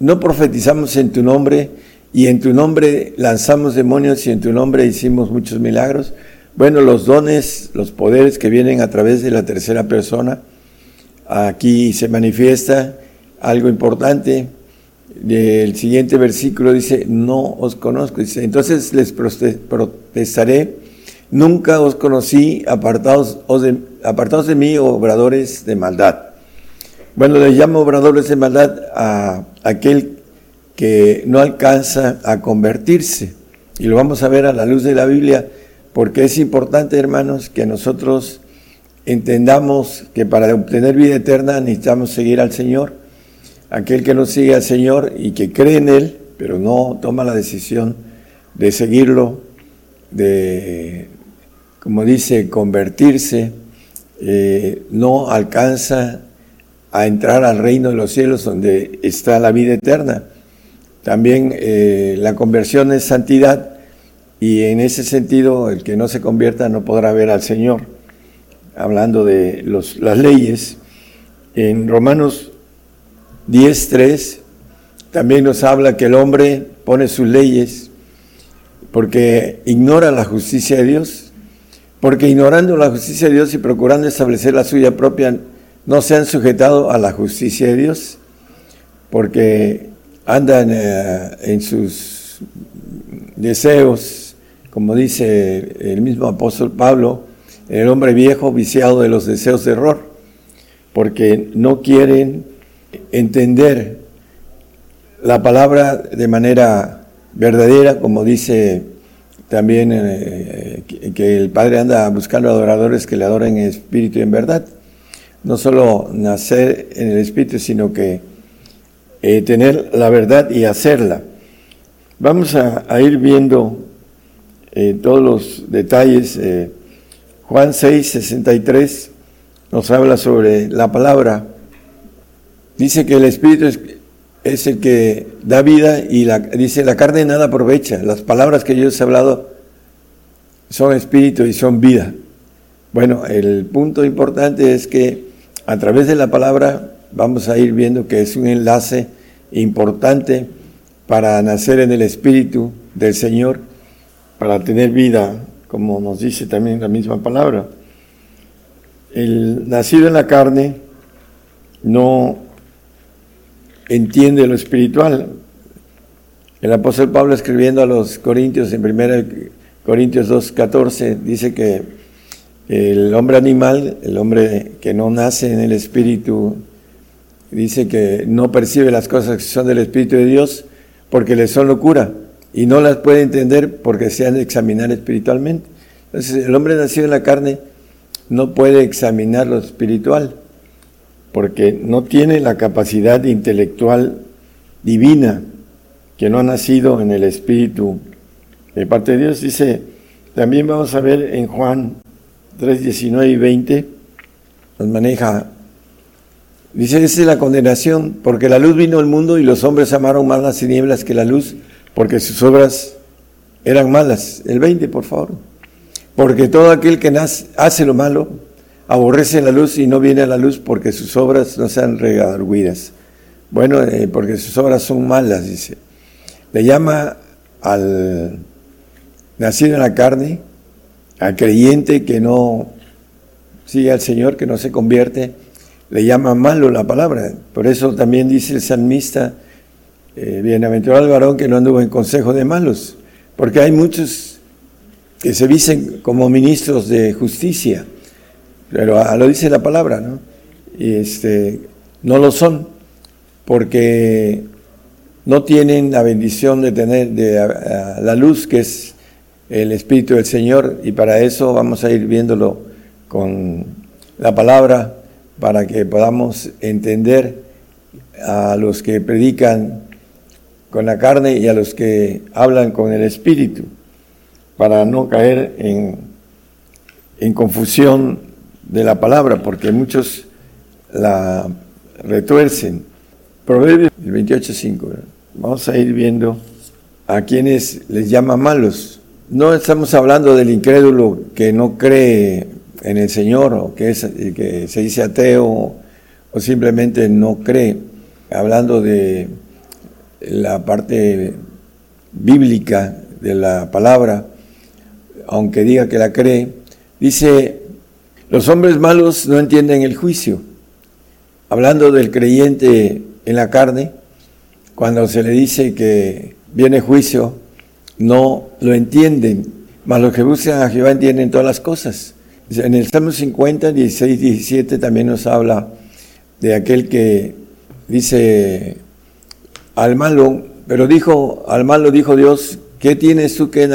no profetizamos en tu nombre, y en tu nombre lanzamos demonios y en tu nombre hicimos muchos milagros. Bueno, los dones, los poderes que vienen a través de la tercera persona, aquí se manifiesta algo importante. El siguiente versículo dice, no os conozco. Dice, entonces les protestaré, nunca os conocí, apartados, de, apartados de mí, obradores de maldad. Bueno, le llamo obradores de maldad a aquel que no alcanza a convertirse. Y lo vamos a ver a la luz de la Biblia, porque es importante, hermanos, que nosotros entendamos que para obtener vida eterna necesitamos seguir al Señor. Aquel que no sigue al Señor y que cree en Él, pero no toma la decisión de seguirlo, de, como dice, convertirse, eh, no alcanza a entrar al reino de los cielos donde está la vida eterna. También eh, la conversión es santidad y en ese sentido el que no se convierta no podrá ver al Señor. Hablando de las leyes, en Romanos 10.3 también nos habla que el hombre pone sus leyes porque ignora la justicia de Dios, porque ignorando la justicia de Dios y procurando establecer la suya propia, no se han sujetado a la justicia de Dios, porque andan eh, en sus deseos, como dice el mismo apóstol Pablo, el hombre viejo viciado de los deseos de error, porque no quieren entender la palabra de manera verdadera, como dice también eh, que el Padre anda buscando adoradores que le adoren en espíritu y en verdad. No solo nacer en el espíritu, sino que eh, tener la verdad y hacerla. Vamos a, ir viendo eh, todos los detalles. Juan 6, 63 nos habla sobre la palabra. Dice que el espíritu es es el que da vida y la, dice, la carne nada aprovecha. Las palabras que yo os he hablado son espíritu y son vida. Bueno, el punto importante es que a través de la palabra vamos a ir viendo que es un enlace importante para nacer en el espíritu del Señor, para tener vida, como nos dice también la misma palabra. El nacido en la carne no entiende lo espiritual. El apóstol Pablo escribiendo a los Corintios en 1 Corintios 2.14 dice que el hombre animal, el hombre que no nace en el espíritu, dice que no percibe las cosas que son del espíritu de Dios porque le son locura y no las puede entender porque se han de examinar espiritualmente. Entonces el hombre nacido en la carne no puede examinar lo espiritual porque no tiene la capacidad intelectual divina que no ha nacido en el Espíritu de parte de Dios. Dice, también vamos a ver en Juan 3, 19 y 20, nos maneja, dice, esa es la condenación, porque la luz vino al mundo y los hombres amaron más las tinieblas que la luz, porque sus obras eran malas. El 20, por favor. Porque todo aquel que hace lo malo, aborrece la luz y no viene a la luz porque sus obras no sean redarguidas. Bueno, eh, porque sus obras son malas, dice. Le llama al nacido en la carne, al creyente que no sigue al Señor, que no se convierte, le llama malo la palabra. Por eso también dice el salmista, eh, bienaventurado el varón que no anduvo en consejo de malos, porque hay muchos que se dicen como ministros de justicia, pero ah, lo dice la palabra, ¿no? Y este, no lo son, porque no tienen la bendición de tener de, la luz que es el Espíritu del Señor, y para eso vamos a ir viéndolo con la palabra, para que podamos entender a los que predican con la carne y a los que hablan con el Espíritu, para no caer en, en confusión de la palabra, porque muchos la retuercen. Proverbios 28.5. Vamos a ir viendo a quienes les llama malos. No estamos hablando del incrédulo que no cree en el Señor o que, es, que se dice ateo o simplemente no cree. Hablando de la parte bíblica de la palabra, aunque diga que la cree, dice los hombres malos no entienden el juicio. Hablando del creyente en la carne, cuando se le dice que viene juicio, no lo entienden, mas los que buscan a Jehová entienden todas las cosas. En el Salmo 50, 16, 17 también nos habla de aquel que dice al malo, pero dijo, al malo dijo Dios, ¿qué tienes tú que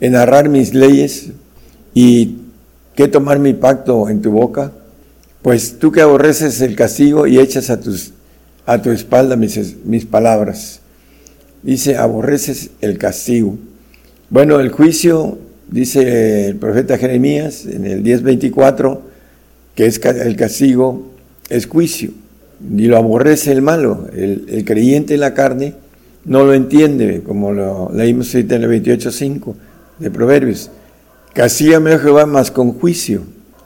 narrar mis leyes? Y ¿Qué tomar mi pacto en tu boca? Pues tú que aborreces el castigo y echas a, tus, a tu espalda mis, mis palabras. Dice, aborreces el castigo. Bueno, el juicio, dice el profeta Jeremías en el 10.24, que es el castigo, es juicio. Y lo aborrece el malo. El, el creyente en la carne no lo entiende, como lo leímos ahorita en el 28.5 de Proverbios. Castígame, oh Jehová, más con juicio,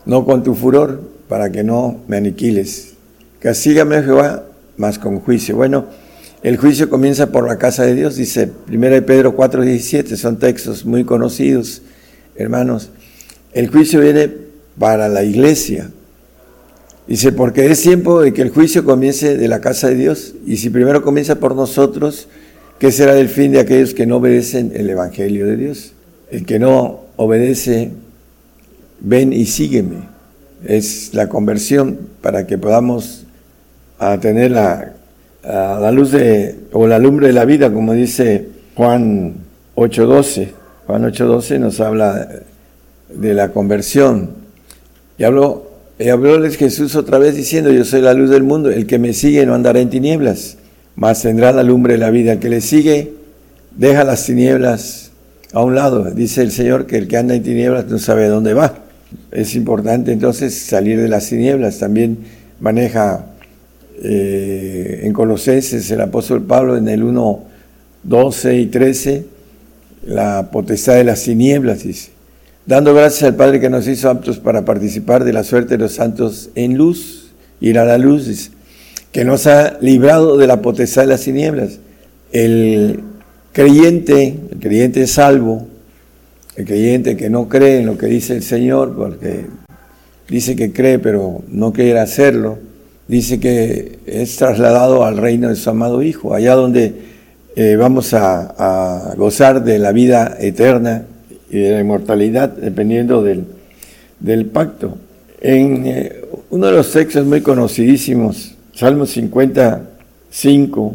no con tu furor, para que no me aniquiles. Castígame, oh Jehová, más con juicio. Bueno, el juicio comienza por la casa de Dios, dice 1 Pedro 4, 17, son textos muy conocidos, hermanos. El juicio viene para la iglesia. Dice, porque es tiempo de que el juicio comience de la casa de Dios. Y si primero comienza por nosotros, ¿qué será del fin de aquellos que no obedecen el Evangelio de Dios? El que no obedece ven y sígueme. Es la conversión para que podamos a tener la, la luz de, o la lumbre de la vida, como dice Juan 8.12. Juan 8.12 nos habla de la conversión. Y habló, y hablóles Jesús otra vez diciendo, yo soy la luz del mundo, el que me sigue no andará en tinieblas, mas tendrá la lumbre de la vida. El que le sigue deja las tinieblas a un lado. Dice el Señor que el que anda en tinieblas no sabe dónde va. Es importante entonces salir de las tinieblas. También maneja eh, en Colosenses el apóstol Pablo en el 1, 12 y 13 la potestad de las tinieblas, dice. Dando gracias al Padre que nos hizo aptos para participar de la suerte de los santos en luz, ir a la luz, dice, que nos ha librado de la potestad de las tinieblas. El creyente, el creyente salvo, el creyente que no cree en lo que dice el Señor, porque dice que cree pero no quiere hacerlo, dice que es trasladado al reino de su amado Hijo, allá donde eh, vamos a, gozar de la vida eterna y de la inmortalidad, dependiendo del, pacto. En eh, uno de los textos muy conocidísimos, Salmo 55,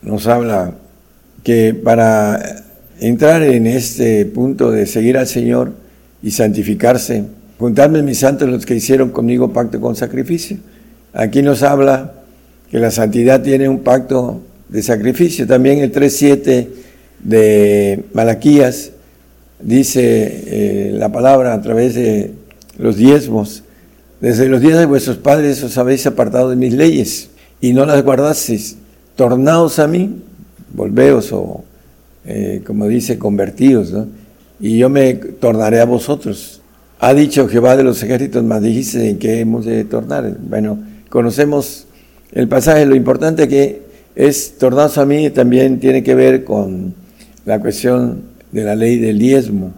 nos habla que para entrar en este punto de seguir al Señor y santificarse, juntarme mis santos los que hicieron conmigo pacto con sacrificio. Aquí nos habla que la santidad tiene un pacto de sacrificio. También el 3.7 de Malaquías dice eh, la palabra a través de los diezmos. Desde los días de vuestros padres os habéis apartado de mis leyes y no las guardasteis. Tornaos a mí, volveos o, eh, como dice, convertidos, y yo me tornaré a vosotros. Ha dicho Jehová de los ejércitos, más dijiste en qué hemos de tornar. Bueno, conocemos el pasaje, lo importante que es tornaos a mí también tiene que ver con la cuestión de la ley del diezmo.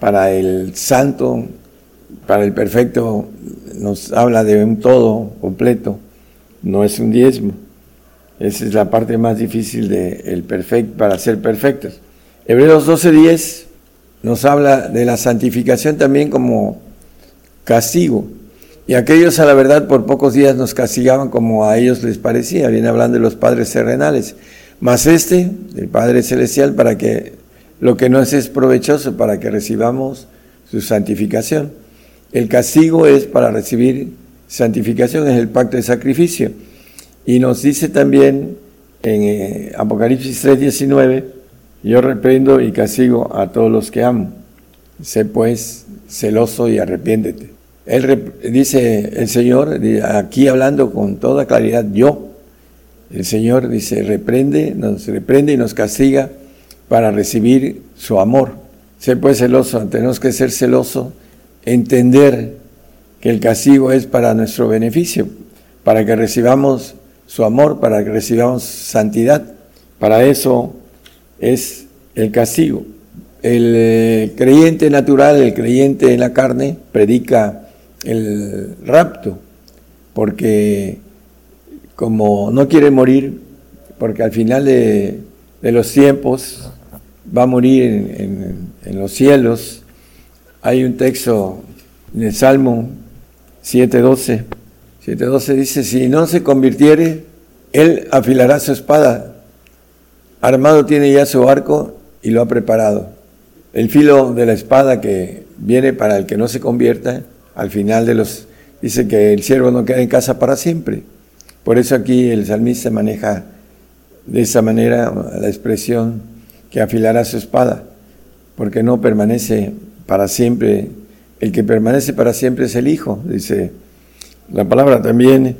Para el santo, para el perfecto, nos habla de un todo completo, no es un diezmo. Esa es la parte más difícil de para ser perfectos. Hebreos 12:10 nos habla de la santificación también como castigo. Y aquellos a la verdad por pocos días nos castigaban como a ellos les parecía, viene hablando de los padres terrenales. Mas este, el Padre Celestial, para que lo que no es provechoso, para que recibamos su santificación. El castigo es para recibir santificación, es el pacto de sacrificio. Y nos dice también en eh, Apocalipsis 3:19, yo reprendo y castigo a todos los que amo. Sé pues celoso y arrepiéntete. Él dice el Señor, aquí hablando con toda claridad, yo, el Señor dice, reprende, nos reprende y nos castiga para recibir su amor. Sé pues celoso, tenemos que ser celoso, entender que el castigo es para nuestro beneficio, para que recibamos su amor, para que recibamos santidad. Para eso es el castigo. El eh, creyente natural, el creyente en la carne, predica el rapto, porque como no quiere morir, porque al final de, los tiempos va a morir en, los cielos, hay un texto en el Salmo 7.12, 7.12 dice, si no se convirtiere, él afilará su espada, armado tiene ya su arco y lo ha preparado. El filo de la espada que viene para el que no se convierta, al final de los, dice que el siervo no queda en casa para siempre. Por eso aquí el salmista maneja de esa manera la expresión que afilará su espada, porque no permanece para siempre. El que permanece para siempre es el Hijo, dice la palabra también.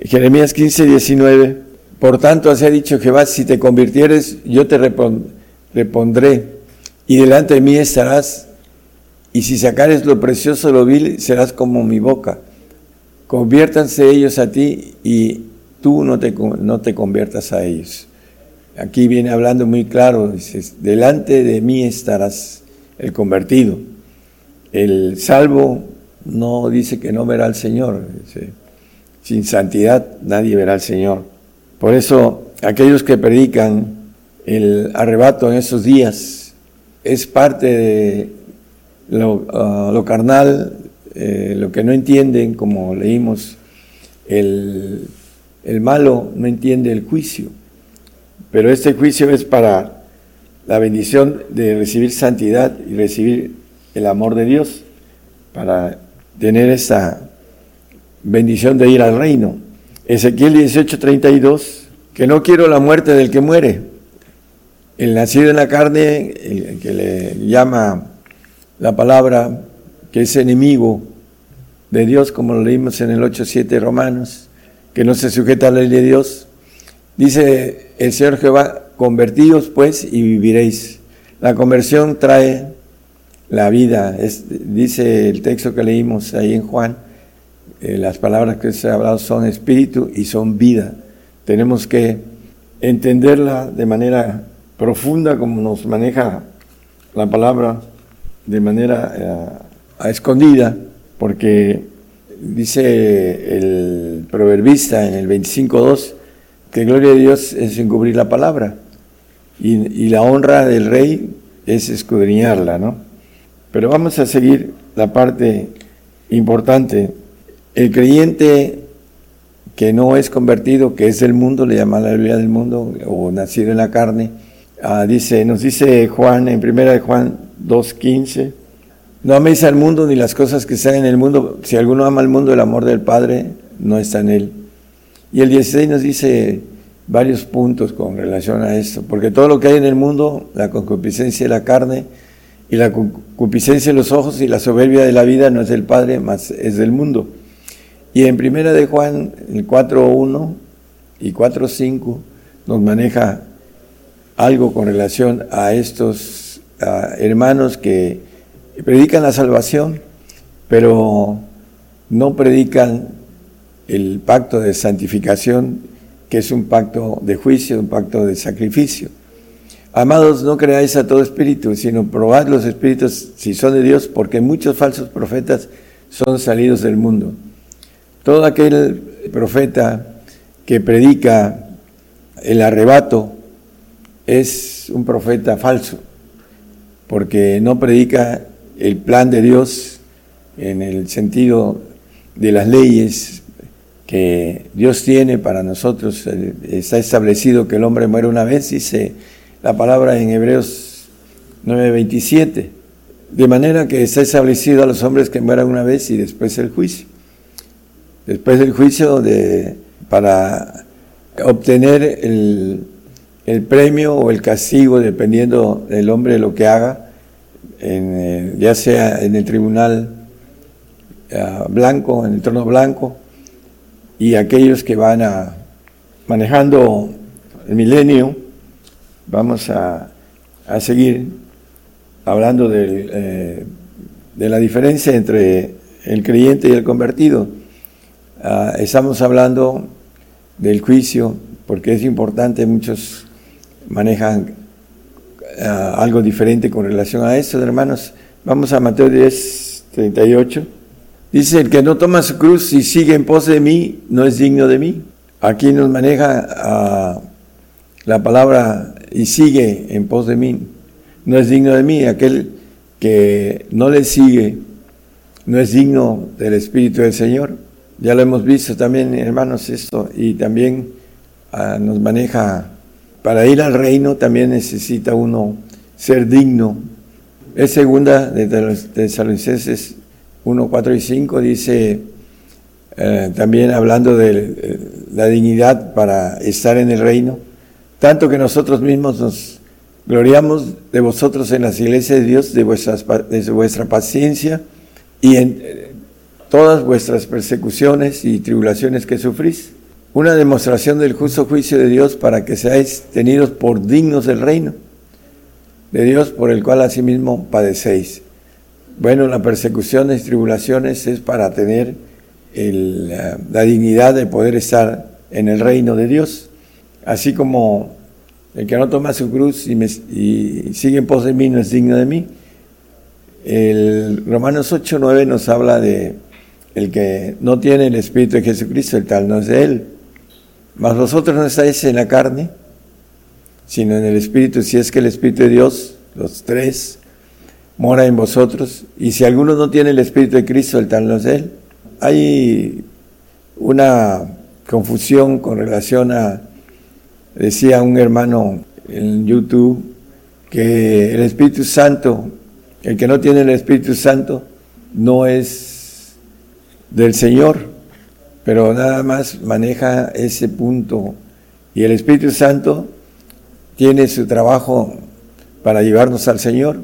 Jeremías 15, 19. Por tanto, así ha dicho Jehová, si te convirtieres, yo te repondré, y delante de mí estarás y si sacares lo precioso, lo vil, serás como mi boca. Conviértanse ellos a ti y tú no te, no te conviertas a ellos. Aquí viene hablando muy claro, dices, delante de mí estarás el convertido. El salvo no dice que no verá al Señor. sin santidad nadie verá al Señor. Por eso aquellos que predican el arrebato en esos días es parte de lo, ah, lo carnal eh, lo que no entienden, como leímos, el, el malo no entiende el juicio, pero este juicio es para la bendición de recibir santidad y recibir el amor de Dios, para tener esa bendición de ir al reino. Ezequiel 18:32, que no quiero la muerte del que muere. El nacido en la carne, el que le llama la palabra que es enemigo de Dios, como lo leímos en el 8.7 Romanos, que no se sujeta a la ley de Dios. Dice el Señor Jehová, convertíos pues y viviréis. La conversión trae la vida. dice el texto que leímos ahí en Juan, eh, las palabras que se ha hablado son espíritu y son vida. Tenemos que entenderla de manera profunda como nos maneja la palabra de manera eh, escondida, porque dice el proverbista en el 25.2 que gloria de Dios es encubrir la palabra y, y la honra del rey es escudriñarla, ¿no? Pero vamos a seguir la parte importante. El creyente que no es convertido, que es del mundo, le llama la Biblia del mundo, o nacido en la carne, ah, dice, nos dice Juan, en primera de Juan 2.15, no améis al mundo ni las cosas que están en el mundo. Si alguno ama al mundo, el amor del Padre no está en él. Y el 16 nos dice varios puntos con relación a esto, porque todo lo que hay en el mundo, la concupiscencia de la carne, y la concupiscencia de los ojos y la soberbia de la vida no es del Padre, más es del mundo. Y en primera de Juan, el 4.1 y 4.5 nos maneja algo con relación a estos hermanos que predican la salvación, pero no predican el pacto de santificación, que es un pacto de juicio, un pacto de sacrificio. Amados, no creáis a todo espíritu, sino probad los espíritus si son de Dios, porque muchos falsos profetas son salidos del mundo. Todo aquel profeta que predica el arrebato es un profeta falso, porque no predica el plan de Dios en el sentido de las leyes que Dios tiene para nosotros. Está establecido que el hombre muere una vez, se la palabra en Hebreos 9:27, de manera que está establecido a los hombres que mueran una vez y después el juicio. Después del juicio de, para obtener el, premio o el castigo, dependiendo del hombre lo que haga, eh, ya sea en el tribunal ah, blanco, en el trono blanco, y aquellos que van a manejando el milenio, vamos a, seguir hablando eh, de, la diferencia entre el creyente y el convertido. Ah, estamos hablando del juicio porque es importante, muchos manejan ah, algo diferente con relación a eso, hermanos. Vamos a Mateo 10, 38. Dice, el que no toma su cruz y sigue en pos de mí, no es digno de mí. Aquí nos maneja ah, la palabra y sigue en pos de mí, no es digno de mí. Aquel que no le sigue no es digno del Espíritu del Señor. Ya lo hemos visto también, hermanos, esto, y también ah, nos maneja, para ir al reino también necesita uno ser digno. Es segunda de Tesalonicenses 1, 4 y 5, dice, eh, también hablando de eh, la dignidad para estar en el reino, tanto que nosotros mismos nos gloriamos de vosotros en las iglesias de Dios, de, vuestras, de vuestra paciencia y en eh, todas vuestras persecuciones y tribulaciones que sufrís. Una demostración del justo juicio de Dios para que seáis tenidos por dignos del reino de Dios por el cual asimismo padecéis. Bueno, las persecuciones y tribulaciones es para tener la dignidad de poder estar en el reino de Dios. Así como el que no toma su cruz y, sigue en pos de mí no es digno de mí. El Romanos 8, 9 nos habla de el que no tiene el Espíritu de Jesucristo, el tal no es de él. Mas vosotros no estáis en la carne, sino en el Espíritu, si es que el Espíritu de Dios, los tres, mora en vosotros, y si alguno no tiene el Espíritu de Cristo, el tal no es él. Hay una confusión con relación a, decía un hermano en YouTube, que el Espíritu Santo, el que no tiene el Espíritu Santo, no es del Señor, pero nada más maneja ese punto. Y el Espíritu Santo tiene su trabajo para llevarnos al Señor,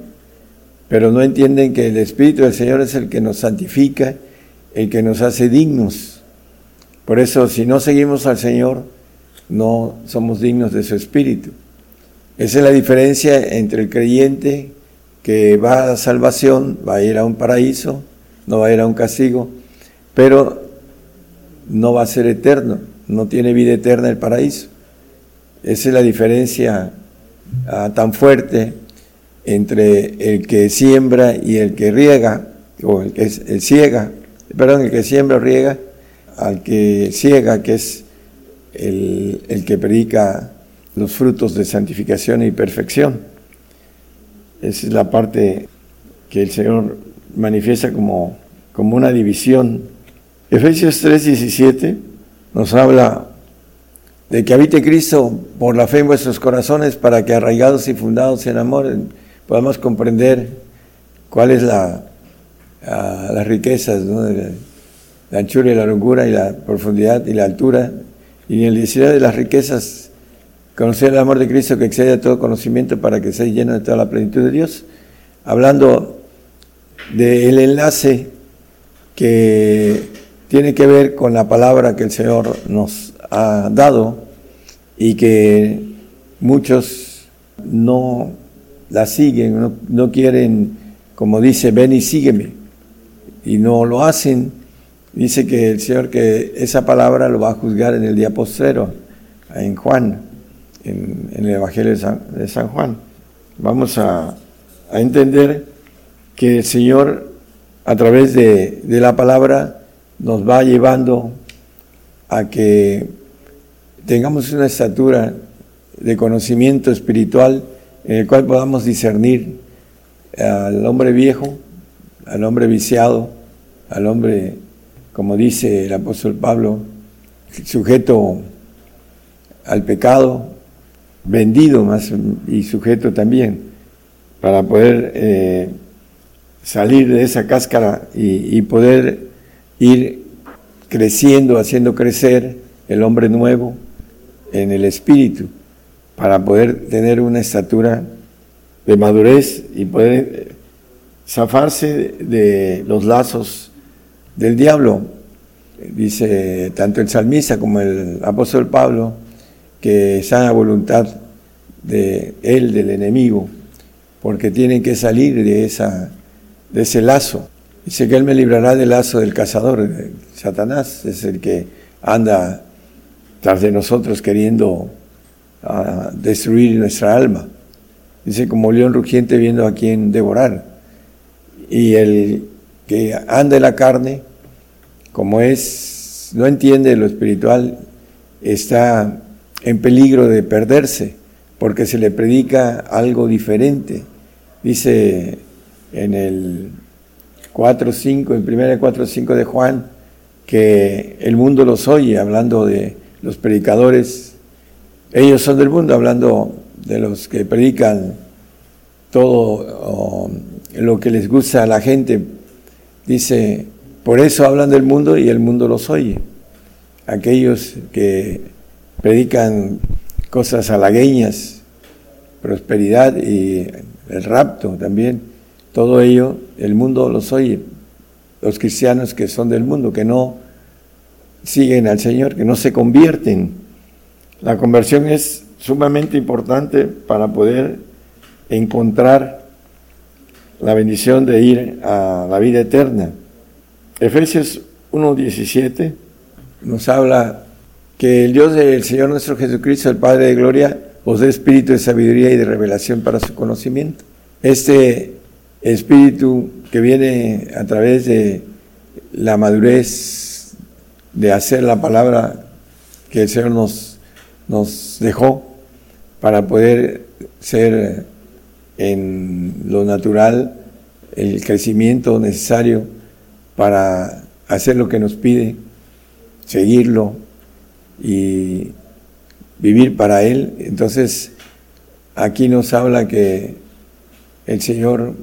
pero no entienden que el Espíritu del Señor es el que nos santifica, el que nos hace dignos. Por eso, si no seguimos al Señor, no somos dignos de su Espíritu. Esa es la diferencia entre el creyente que va a salvación, va a ir a un paraíso, no va a ir a un castigo, pero no va a ser eterno, no tiene vida eterna el paraíso. Esa es la diferencia ah, tan fuerte entre el que siembra y el que riega, o el que es, el ciega, perdón, el que siembra o riega, al que ciega, que es el, el que predica los frutos de santificación y perfección. Esa es la parte que el Señor manifiesta como, como una división. Efesios 3:17 nos habla de que habite Cristo por la fe en vuestros corazones para que arraigados y fundados en amor podamos comprender cuál es la, las riquezas, la anchura y la locura y la profundidad y la altura y en el 19 de las riquezas conocer el amor de Cristo que excede a todo conocimiento para que sea lleno de toda la plenitud de Dios. Hablando del enlace que tiene que ver con la palabra que el Señor nos ha dado y que muchos no la siguen, no, no quieren, como dice, ven y sígueme, y no lo hacen. Dice que el Señor que esa palabra lo va a juzgar en el día postrero, en Juan en, el Evangelio de San, Juan. Vamos a, entender que el Señor a través de, de, la palabra nos va llevando a que tengamos una estatura de conocimiento espiritual en el cual podamos discernir al hombre viejo, al hombre viciado, al hombre, como dice el apóstol Pablo, sujeto al pecado, vendido más y sujeto también, para poder eh, salir de esa cáscara y, poder ir creciendo, haciendo crecer el hombre nuevo en el espíritu, para poder tener una estatura de madurez y poder eh, zafarse de los lazos del diablo. Dice tanto el salmista como el apóstol Pablo, que sana voluntad de él, del enemigo, porque tienen que salir de, esa, de ese lazo. Dice que él me librará del lazo del cazador. Satanás es el que anda tras de nosotros queriendo ah, destruir nuestra alma. Dice como león rugiente viendo a quien devorar. Y el que anda en la carne, como es, no entiende lo espiritual, está en peligro de perderse, porque se le predica algo diferente. Dice en el 4.5, en primera 4.5 de Juan, que el mundo los oye, hablando de los predicadores, ellos son del mundo, hablando de los que predican todo lo que les gusta a la gente. Dice, por eso hablan del mundo y el mundo los oye. Aquellos que predican cosas halagueñas, prosperidad y el rapto también. Todo ello, el mundo los oye. Los cristianos que son del mundo, que no siguen al Señor, que no se convierten. La conversión es sumamente importante para poder encontrar la bendición de ir a la vida eterna. Efesios 1.17 nos habla que el Dios del Señor nuestro Jesucristo, el Padre de Gloria, os dé espíritu de sabiduría y de revelación para su conocimiento. Este espíritu que viene a través de la madurez de hacer la palabra que el Señor nos, dejó para poder ser en lo natural el crecimiento necesario para hacer lo que nos pide, seguirlo y vivir para Él. Entonces, aquí nos habla que el Señor,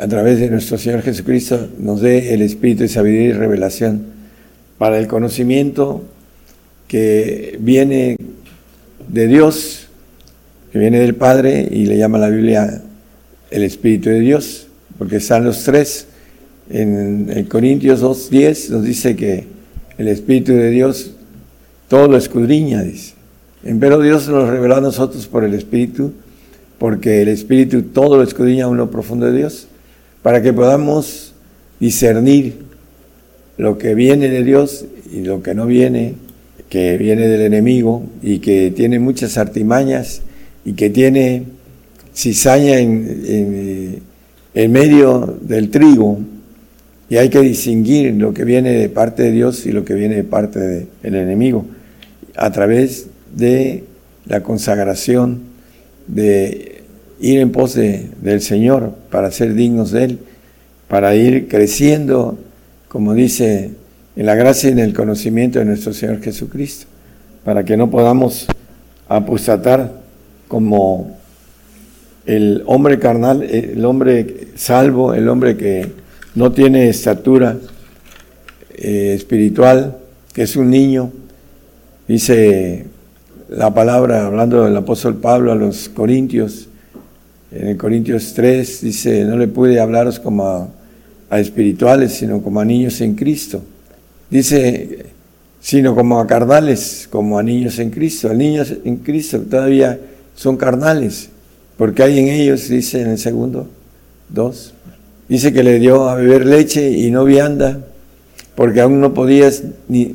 a través de nuestro Señor Jesucristo, nos dé el espíritu de sabiduría y revelación para el conocimiento que viene de Dios, que viene del Padre, y le llama la Biblia el Espíritu de Dios, porque están los tres. En, Corintios 2.10 nos dice que el Espíritu de Dios todo lo escudriña, dice. Pero Dios nos reveló a nosotros por el Espíritu, porque el Espíritu todo lo escudriña a lo profundo de Dios, para que podamos discernir lo que viene de Dios y lo que no viene, que viene del enemigo y que tiene muchas artimañas y que tiene cizaña en, en, medio del trigo. Y hay que distinguir lo que viene de parte de Dios y lo que viene de parte del enemigo a través de la consagración, de ir en pos del Señor para ser dignos de Él, para ir creciendo, como dice, en la gracia y en el conocimiento de nuestro Señor Jesucristo, para que no podamos apostatar como el hombre carnal, el hombre salvo, el hombre que no tiene estatura eh, espiritual, que es un niño, dice la palabra, hablando del apóstol Pablo a los Corintios, en Corintios 3 dice, no le pude hablaros como a, espirituales, sino como a niños en Cristo. Dice, sino como a carnales, como a niños en Cristo. A niños en Cristo todavía son carnales, porque hay en ellos, dice en el segundo, dos. Dice que le dio a beber leche y no vianda, porque aún no podías, ni,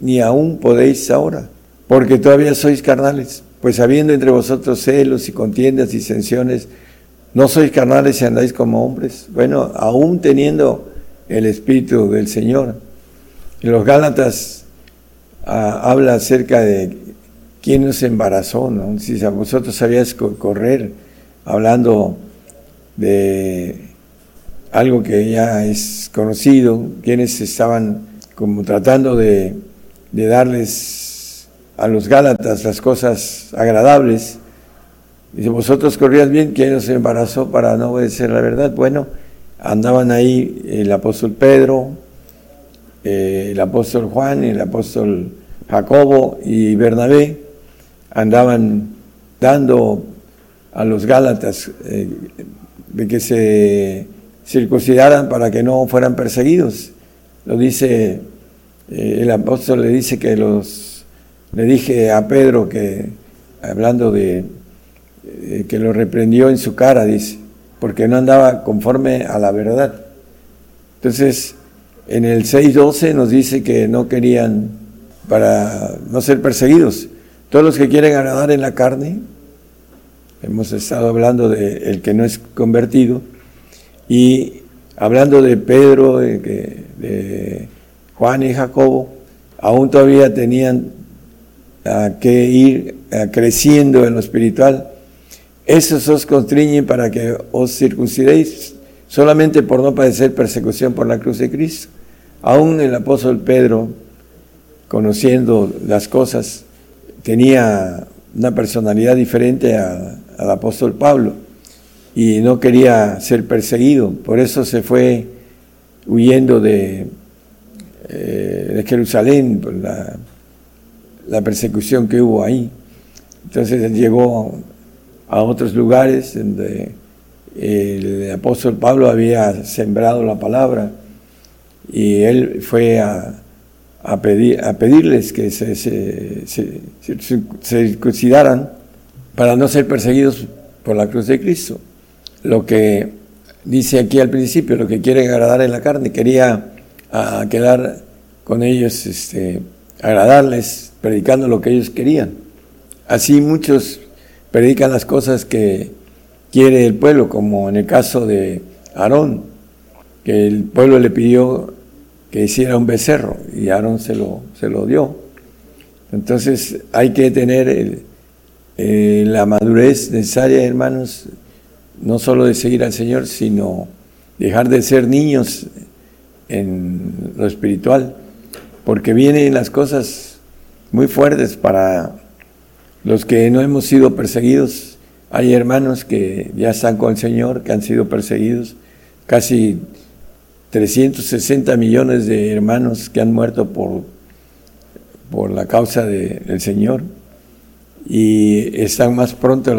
ni aún podéis ahora porque todavía sois carnales, pues habiendo entre vosotros celos y contiendas, y disensiones, no sois carnales y andáis como hombres. Bueno, aún teniendo el Espíritu del Señor. En los Gálatas ah, habla acerca de quién nos embarazó, ¿no? Si a vosotros sabías correr, hablando de algo que ya es conocido, quienes estaban como tratando de darles a los Gálatas las cosas agradables. Dice, vosotros corrías bien, ¿quién os embarazó para no obedecer la verdad? Bueno, andaban ahí el apóstol Pedro, eh, el apóstol Juan, el apóstol Jacobo y Bernabé, andaban dando a los Gálatas eh, de que se circuncidaran para que no fueran perseguidos. Lo dice, eh, el apóstol le dice que los le dije a Pedro que, hablando de, eh, que lo reprendió en su cara, dice, porque no andaba conforme a la verdad. Entonces, en el 6.12 nos dice que no querían, para no ser perseguidos, todos los que quieren agradar en la carne, hemos estado hablando de el que no es convertido, y hablando de Pedro, de, de Juan y Jacobo, aún todavía tenían a que ir creciendo en lo espiritual. Esos os constriñen para que os circuncidéis solamente por no padecer persecución por la cruz de Cristo. Aún el apóstol Pedro, conociendo las cosas, tenía una personalidad diferente al apóstol Pablo y no quería ser perseguido. Por eso se fue huyendo de, eh, de Jerusalén, por la la persecución que hubo ahí. Entonces él llegó a otros lugares donde el apóstol Pablo había sembrado la palabra y él fue a, pedir, a pedirles que se, circuncidaran para no ser perseguidos por la cruz de Cristo. Lo que dice aquí al principio, lo que quiere agradar en la carne, quería quedar con ellos, este, agradarles, predicando lo que ellos querían. Así muchos predican las cosas que quiere el pueblo, como en el caso de Aarón, que el pueblo le pidió que hiciera un becerro y Aarón se lo, se lo dio. Entonces hay que tener la madurez necesaria, hermanos, no solo de seguir al Señor, sino dejar de ser niños en lo espiritual, porque vienen las cosas muy fuertes para los que no hemos sido perseguidos. Hay hermanos que ya están con el Señor, que han sido perseguidos, casi 360 millones de hermanos que han muerto por, por la causa del Señor y están más pronto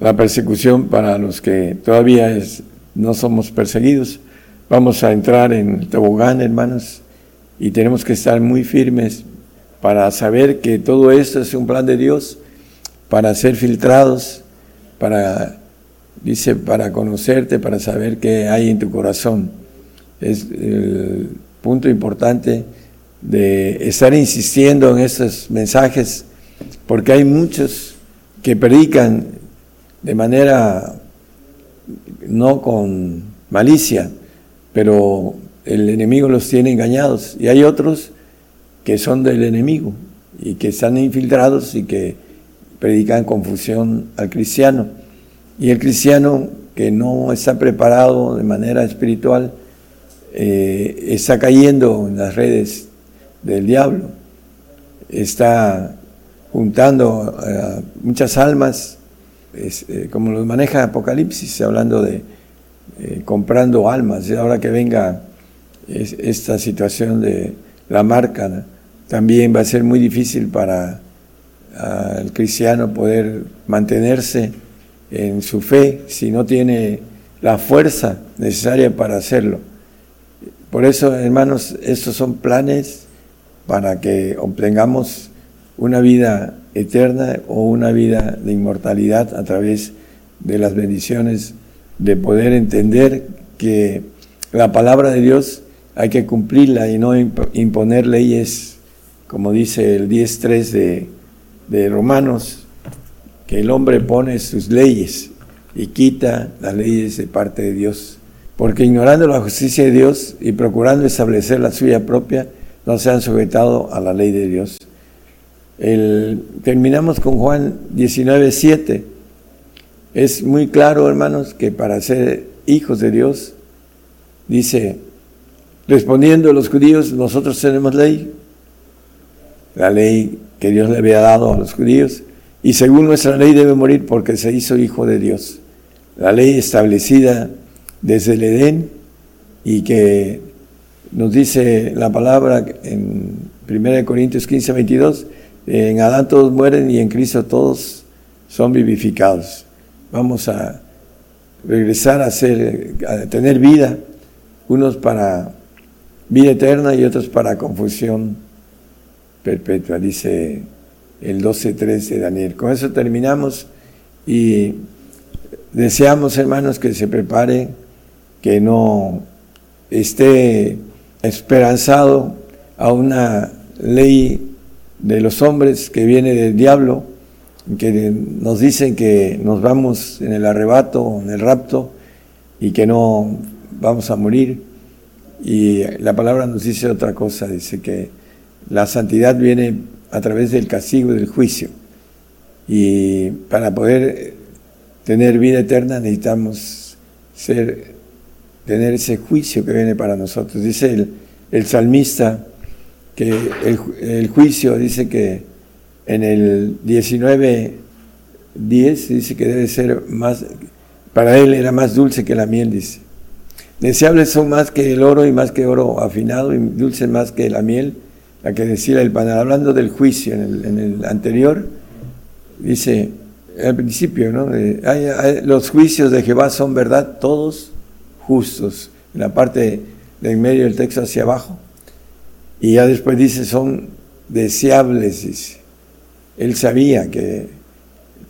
la persecución para los que todavía es, no somos perseguidos. Vamos a entrar en el tobogán, hermanos, y tenemos que estar muy firmes para saber que todo esto es un plan de Dios, para ser filtrados, para, dice, para conocerte, para saber qué hay en tu corazón. Es el punto importante de estar insistiendo en estos mensajes, porque hay muchos que predican de manera no con malicia, pero el enemigo los tiene engañados. Y hay otros que son del enemigo y que están infiltrados y que predican confusión al cristiano. Y el cristiano que no está preparado de manera espiritual eh, está cayendo en las redes del diablo, está juntando eh, muchas almas, eh, como los maneja Apocalipsis, hablando de comprando almas, y ahora que venga esta situación de la marca, también va a ser muy difícil para el cristiano poder mantenerse en su fe si no tiene la fuerza necesaria para hacerlo. Por eso, hermanos, estos son planes para que obtengamos una vida eterna o una vida de inmortalidad a través de las bendiciones de poder entender que la palabra de Dios hay que cumplirla y no imponer leyes, como dice el 10.3 de, de Romanos, que el hombre pone sus leyes y quita las leyes de parte de Dios. Porque ignorando la justicia de Dios y procurando establecer la suya propia, no se han sujetado a la ley de Dios. terminamos con Juan 19.7. Es muy claro, hermanos, que para ser hijos de Dios, dice, Respondiendo a los judíos, nosotros tenemos ley, la ley que Dios le había dado a los judíos, y según nuestra ley debe morir porque se hizo hijo de Dios. La ley establecida desde el Edén y que nos dice la palabra en 1 Corintios 15, 22, en Adán todos mueren y en Cristo todos son vivificados. Vamos a regresar a, ser, a tener vida, unos para vida eterna y otros para confusión perpetua, dice el 12.3 de Daniel. Con eso terminamos y deseamos, hermanos, que se prepare, que no esté esperanzado a una ley de los hombres que viene del diablo, que nos dicen que nos vamos en el arrebato, en el rapto, y que no vamos a morir y la palabra nos dice otra cosa, dice que la santidad viene a través del castigo y del juicio. Y para poder tener vida eterna necesitamos ser, tener ese juicio que viene para nosotros. Dice el, salmista que el, el, juicio dice que en el 19, 10 dice que debe ser más, para él era más dulce que la miel, dice. Deseables son más que el oro y más que oro afinado y dulces más que la miel, la que decía el panal. Hablando del juicio en el, anterior, dice al principio, ¿no? los juicios de Jehová son verdad, todos justos. En la parte de en medio del texto hacia abajo. Y ya después dice, son deseables. Él sabía que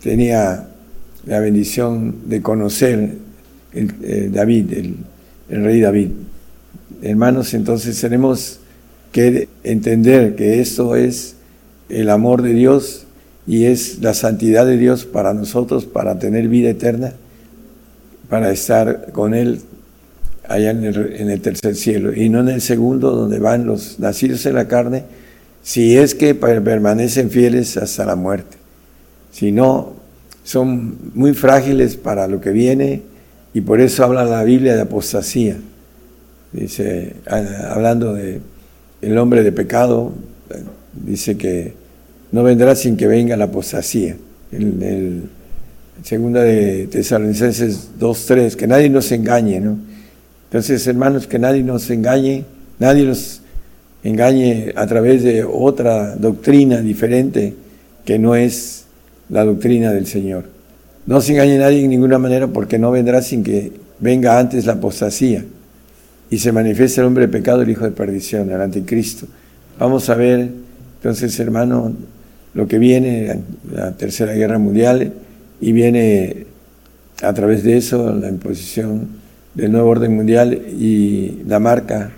tenía la bendición de conocer eh, David, el el rey David. Hermanos, entonces tenemos que entender que esto es el amor de Dios y es la santidad de Dios para nosotros, para tener vida eterna, para estar con Él allá en el, tercer cielo y no en el segundo donde van los nacidos en la carne, si es que permanecen fieles hasta la muerte. Si no, son muy frágiles para lo que viene Y por eso habla la Biblia de apostasía. Dice, hablando de el hombre de pecado, dice que no vendrá sin que venga la apostasía. En el, segunda de Tesalonicenses 2.3, que nadie nos engañe, ¿no? Entonces, hermanos, que nadie nos engañe, nadie nos engañe a través de otra doctrina diferente que no es la doctrina del Señor. No se engañe nadie en ninguna manera porque no vendrá sin que venga antes la apostasía y se manifiesta el hombre de pecado, el hijo de perdición, el anticristo. Vamos a ver entonces, hermano, lo que viene, la tercera guerra mundial, y viene a través de eso la imposición del nuevo orden mundial y la marca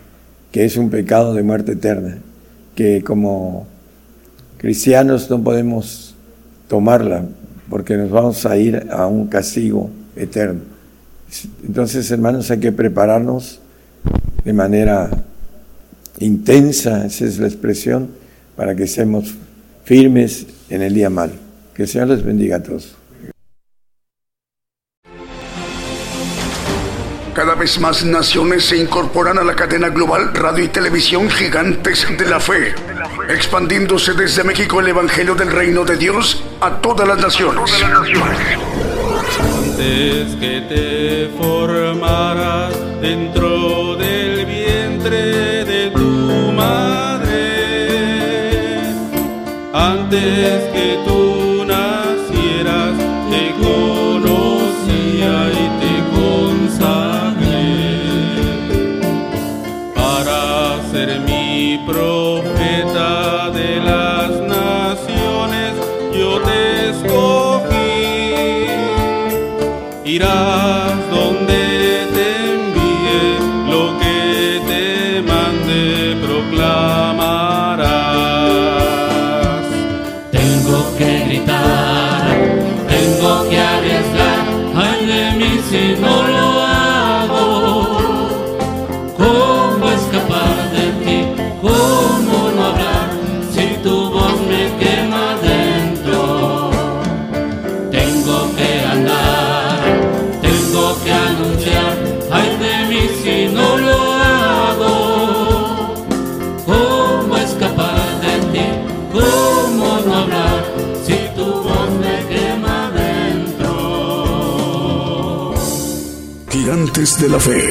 que es un pecado de muerte eterna, que como cristianos no podemos tomarla porque nos vamos a ir a un castigo eterno. Entonces, hermanos, hay que prepararnos de manera intensa, esa es la expresión, para que estemos firmes en el día mal. Que el Señor les bendiga a todos. Cada vez más naciones se incorporan a la cadena global radio y televisión gigantes de la fe, expandiéndose desde México el Evangelio del Reino de Dios a todas las naciones. Antes que te formaras dentro del vientre de tu madre, antes que tú Gigantes de la fe.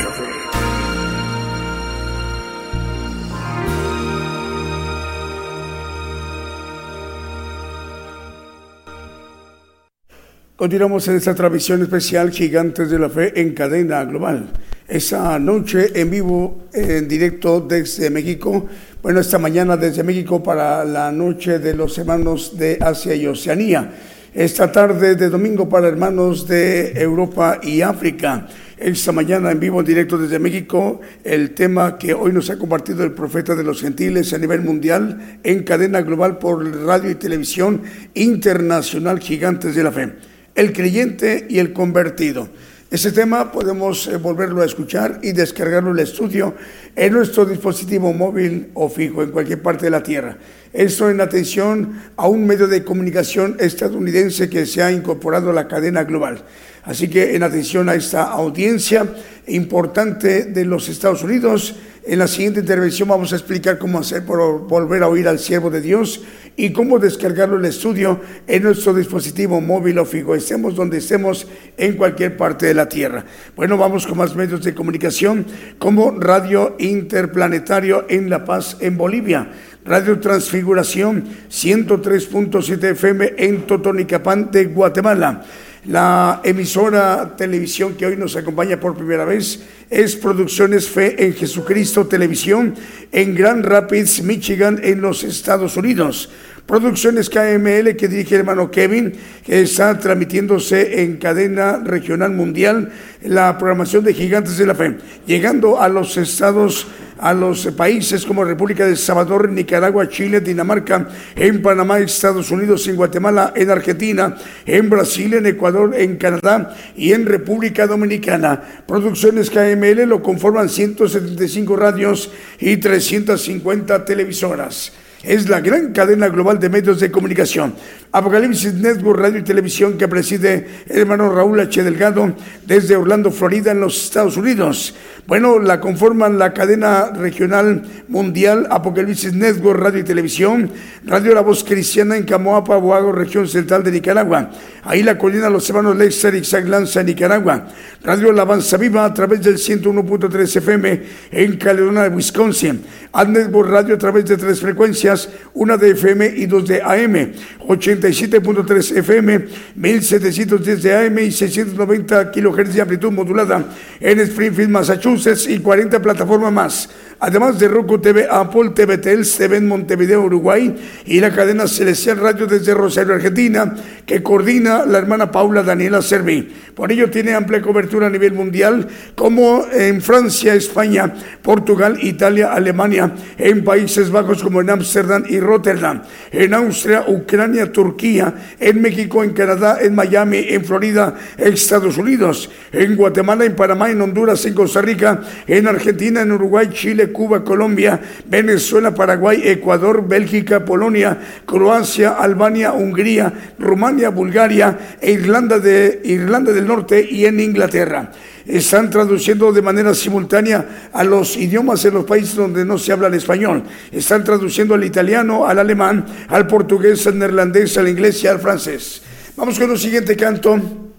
Continuamos en esta transmisión especial Gigantes de la Fe en cadena global. Esa noche en vivo, en directo desde México. Bueno, esta mañana desde México para la noche de los hermanos de Asia y Oceanía. Esta tarde de domingo para hermanos de Europa y África. Esta mañana en vivo, en directo desde México, el tema que hoy nos ha compartido el profeta de los gentiles a nivel mundial en cadena global por radio y televisión internacional Gigantes de la Fe el creyente y el convertido. Ese tema podemos eh, volverlo a escuchar y descargarlo el estudio en nuestro dispositivo móvil o fijo en cualquier parte de la Tierra. Esto en atención a un medio de comunicación estadounidense que se ha incorporado a la cadena global. Así que en atención a esta audiencia importante de los Estados Unidos, en la siguiente intervención vamos a explicar cómo hacer por volver a oír al siervo de Dios y cómo descargarlo el estudio en nuestro dispositivo móvil o fijo, estemos donde estemos en cualquier parte de la Tierra. Bueno, vamos con más medios de comunicación como Radio Interplanetario en La Paz, en Bolivia. Radio Transfiguración 103.7 FM en Totonicapán de Guatemala. La emisora televisión que hoy nos acompaña por primera vez es Producciones Fe en Jesucristo Televisión en Grand Rapids, Michigan, en los Estados Unidos. Producciones KML que dirige el hermano Kevin, que está transmitiéndose en cadena regional mundial la programación de Gigantes de la Fe, llegando a los estados, a los países como República de Salvador, Nicaragua, Chile, Dinamarca, en Panamá, Estados Unidos, en Guatemala, en Argentina, en Brasil, en Ecuador, en Canadá y en República Dominicana. Producciones KML lo conforman 175 radios y 350 televisoras. Es la gran cadena global de medios de comunicación. Apocalipsis Network Radio y Televisión que preside hermano Raúl H. Delgado desde Orlando, Florida, en los Estados Unidos. Bueno, la conforman la cadena regional mundial Apocalipsis Network Radio y Televisión, Radio La Voz Cristiana en Camoapa, Boago, región central de Nicaragua. Ahí la colina los hermanos Lexer y Lanza, Nicaragua. Radio La Avanza Viva a través del 101.3 FM en Caledonia, Wisconsin. Ad Network Radio a través de tres frecuencias, una de FM y dos de AM. 87.3 FM, 1710 de AM y 690 kHz de amplitud modulada en Springfield, Massachusetts y 40 plataformas más además de Roku TV, Apple TV, TV en Montevideo, Uruguay, y la cadena Celestial Radio desde Rosario, Argentina, que coordina la hermana Paula Daniela Servi. Por ello tiene amplia cobertura a nivel mundial, como en Francia, España, Portugal, Italia, Alemania, en Países Bajos como en Ámsterdam y Rotterdam, en Austria, Ucrania, Turquía, en México, en Canadá, en Miami, en Florida, Estados Unidos, en Guatemala, en Panamá, en Honduras, en Costa Rica, en Argentina, en Uruguay, Chile, Cuba, Colombia, Venezuela, Paraguay, Ecuador, Bélgica, Polonia, Croacia, Albania, Hungría, Rumania, Bulgaria e Irlanda, de, Irlanda del Norte y en Inglaterra. Están traduciendo de manera simultánea a los idiomas en los países donde no se habla el español. Están traduciendo al italiano, al alemán, al portugués, al neerlandés, al inglés y al francés. Vamos con el siguiente canto.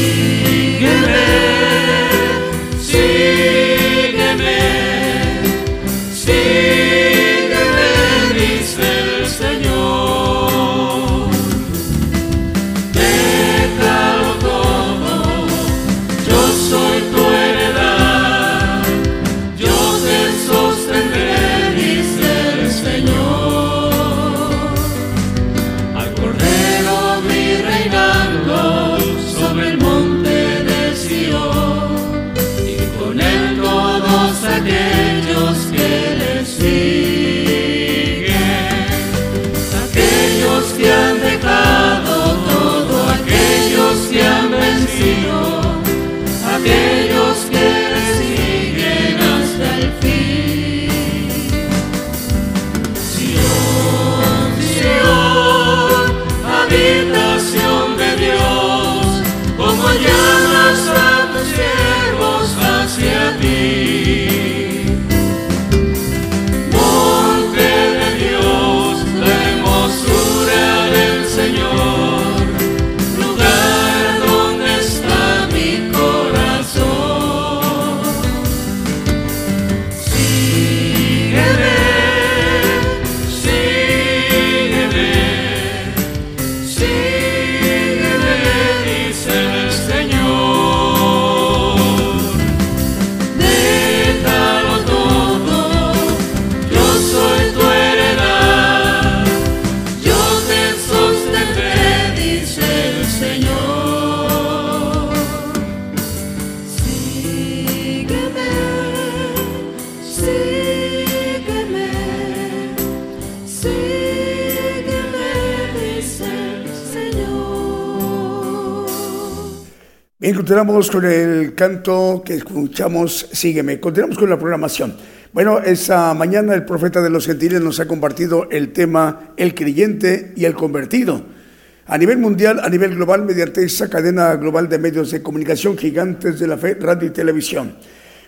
you. Encontramos con el canto que escuchamos, sígueme. Continuamos con la programación. Bueno, esta mañana el profeta de los gentiles nos ha compartido el tema el creyente y el convertido. A nivel mundial, a nivel global, mediante esa cadena global de medios de comunicación gigantes de la fe, radio y televisión.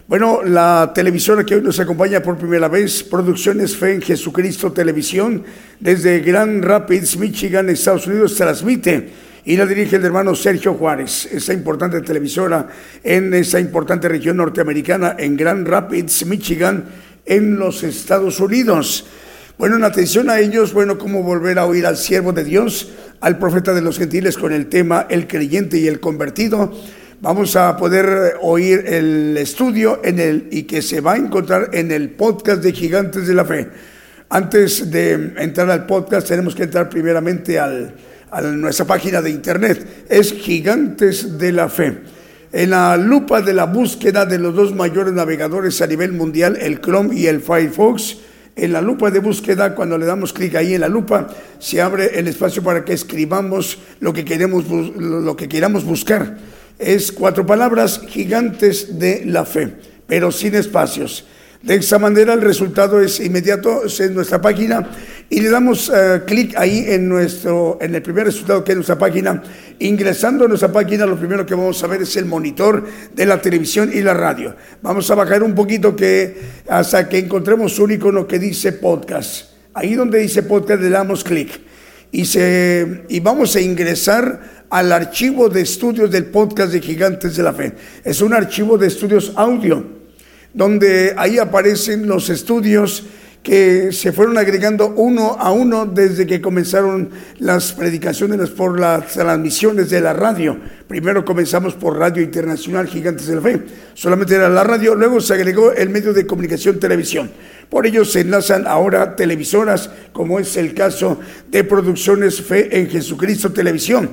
Bueno, la televisora que hoy nos acompaña por primera vez, Producciones Fe en Jesucristo Televisión, desde Grand Rapids, Michigan, Estados Unidos, transmite y la dirige el hermano Sergio Juárez, esa importante televisora en esa importante región norteamericana, en Grand Rapids, Michigan, en los Estados Unidos. Bueno, en atención a ellos, bueno, cómo volver a oír al siervo de Dios, al profeta de los gentiles con el tema El creyente y el convertido. Vamos a poder oír el estudio en el y que se va a encontrar en el podcast de Gigantes de la Fe. Antes de entrar al podcast, tenemos que entrar primeramente al, a nuestra página de internet. Es Gigantes de la Fe. En la lupa de la búsqueda de los dos mayores navegadores a nivel mundial, el Chrome y el Firefox, en la lupa de búsqueda, cuando le damos clic ahí en la lupa, se abre el espacio para que escribamos lo que queremos, lo que queramos buscar. Es cuatro palabras, gigantes de la fe, pero sin espacios. De esa manera el resultado es inmediato, en nuestra página y le damos uh, clic ahí en nuestro, en el primer resultado que es nuestra página. Ingresando a nuestra página, lo primero que vamos a ver es el monitor de la televisión y la radio. Vamos a bajar un poquito que hasta que encontremos un icono que dice podcast. Ahí donde dice podcast le damos clic y, se, y vamos a ingresar al archivo de estudios del podcast de Gigantes de la Fe. Es un archivo de estudios audio donde ahí aparecen los estudios que se fueron agregando uno a uno desde que comenzaron las predicaciones por las transmisiones de la radio. Primero comenzamos por Radio Internacional Gigantes de la Fe, solamente era la radio, luego se agregó el medio de comunicación televisión. Por ello se enlazan ahora televisoras, como es el caso de Producciones Fe en Jesucristo Televisión.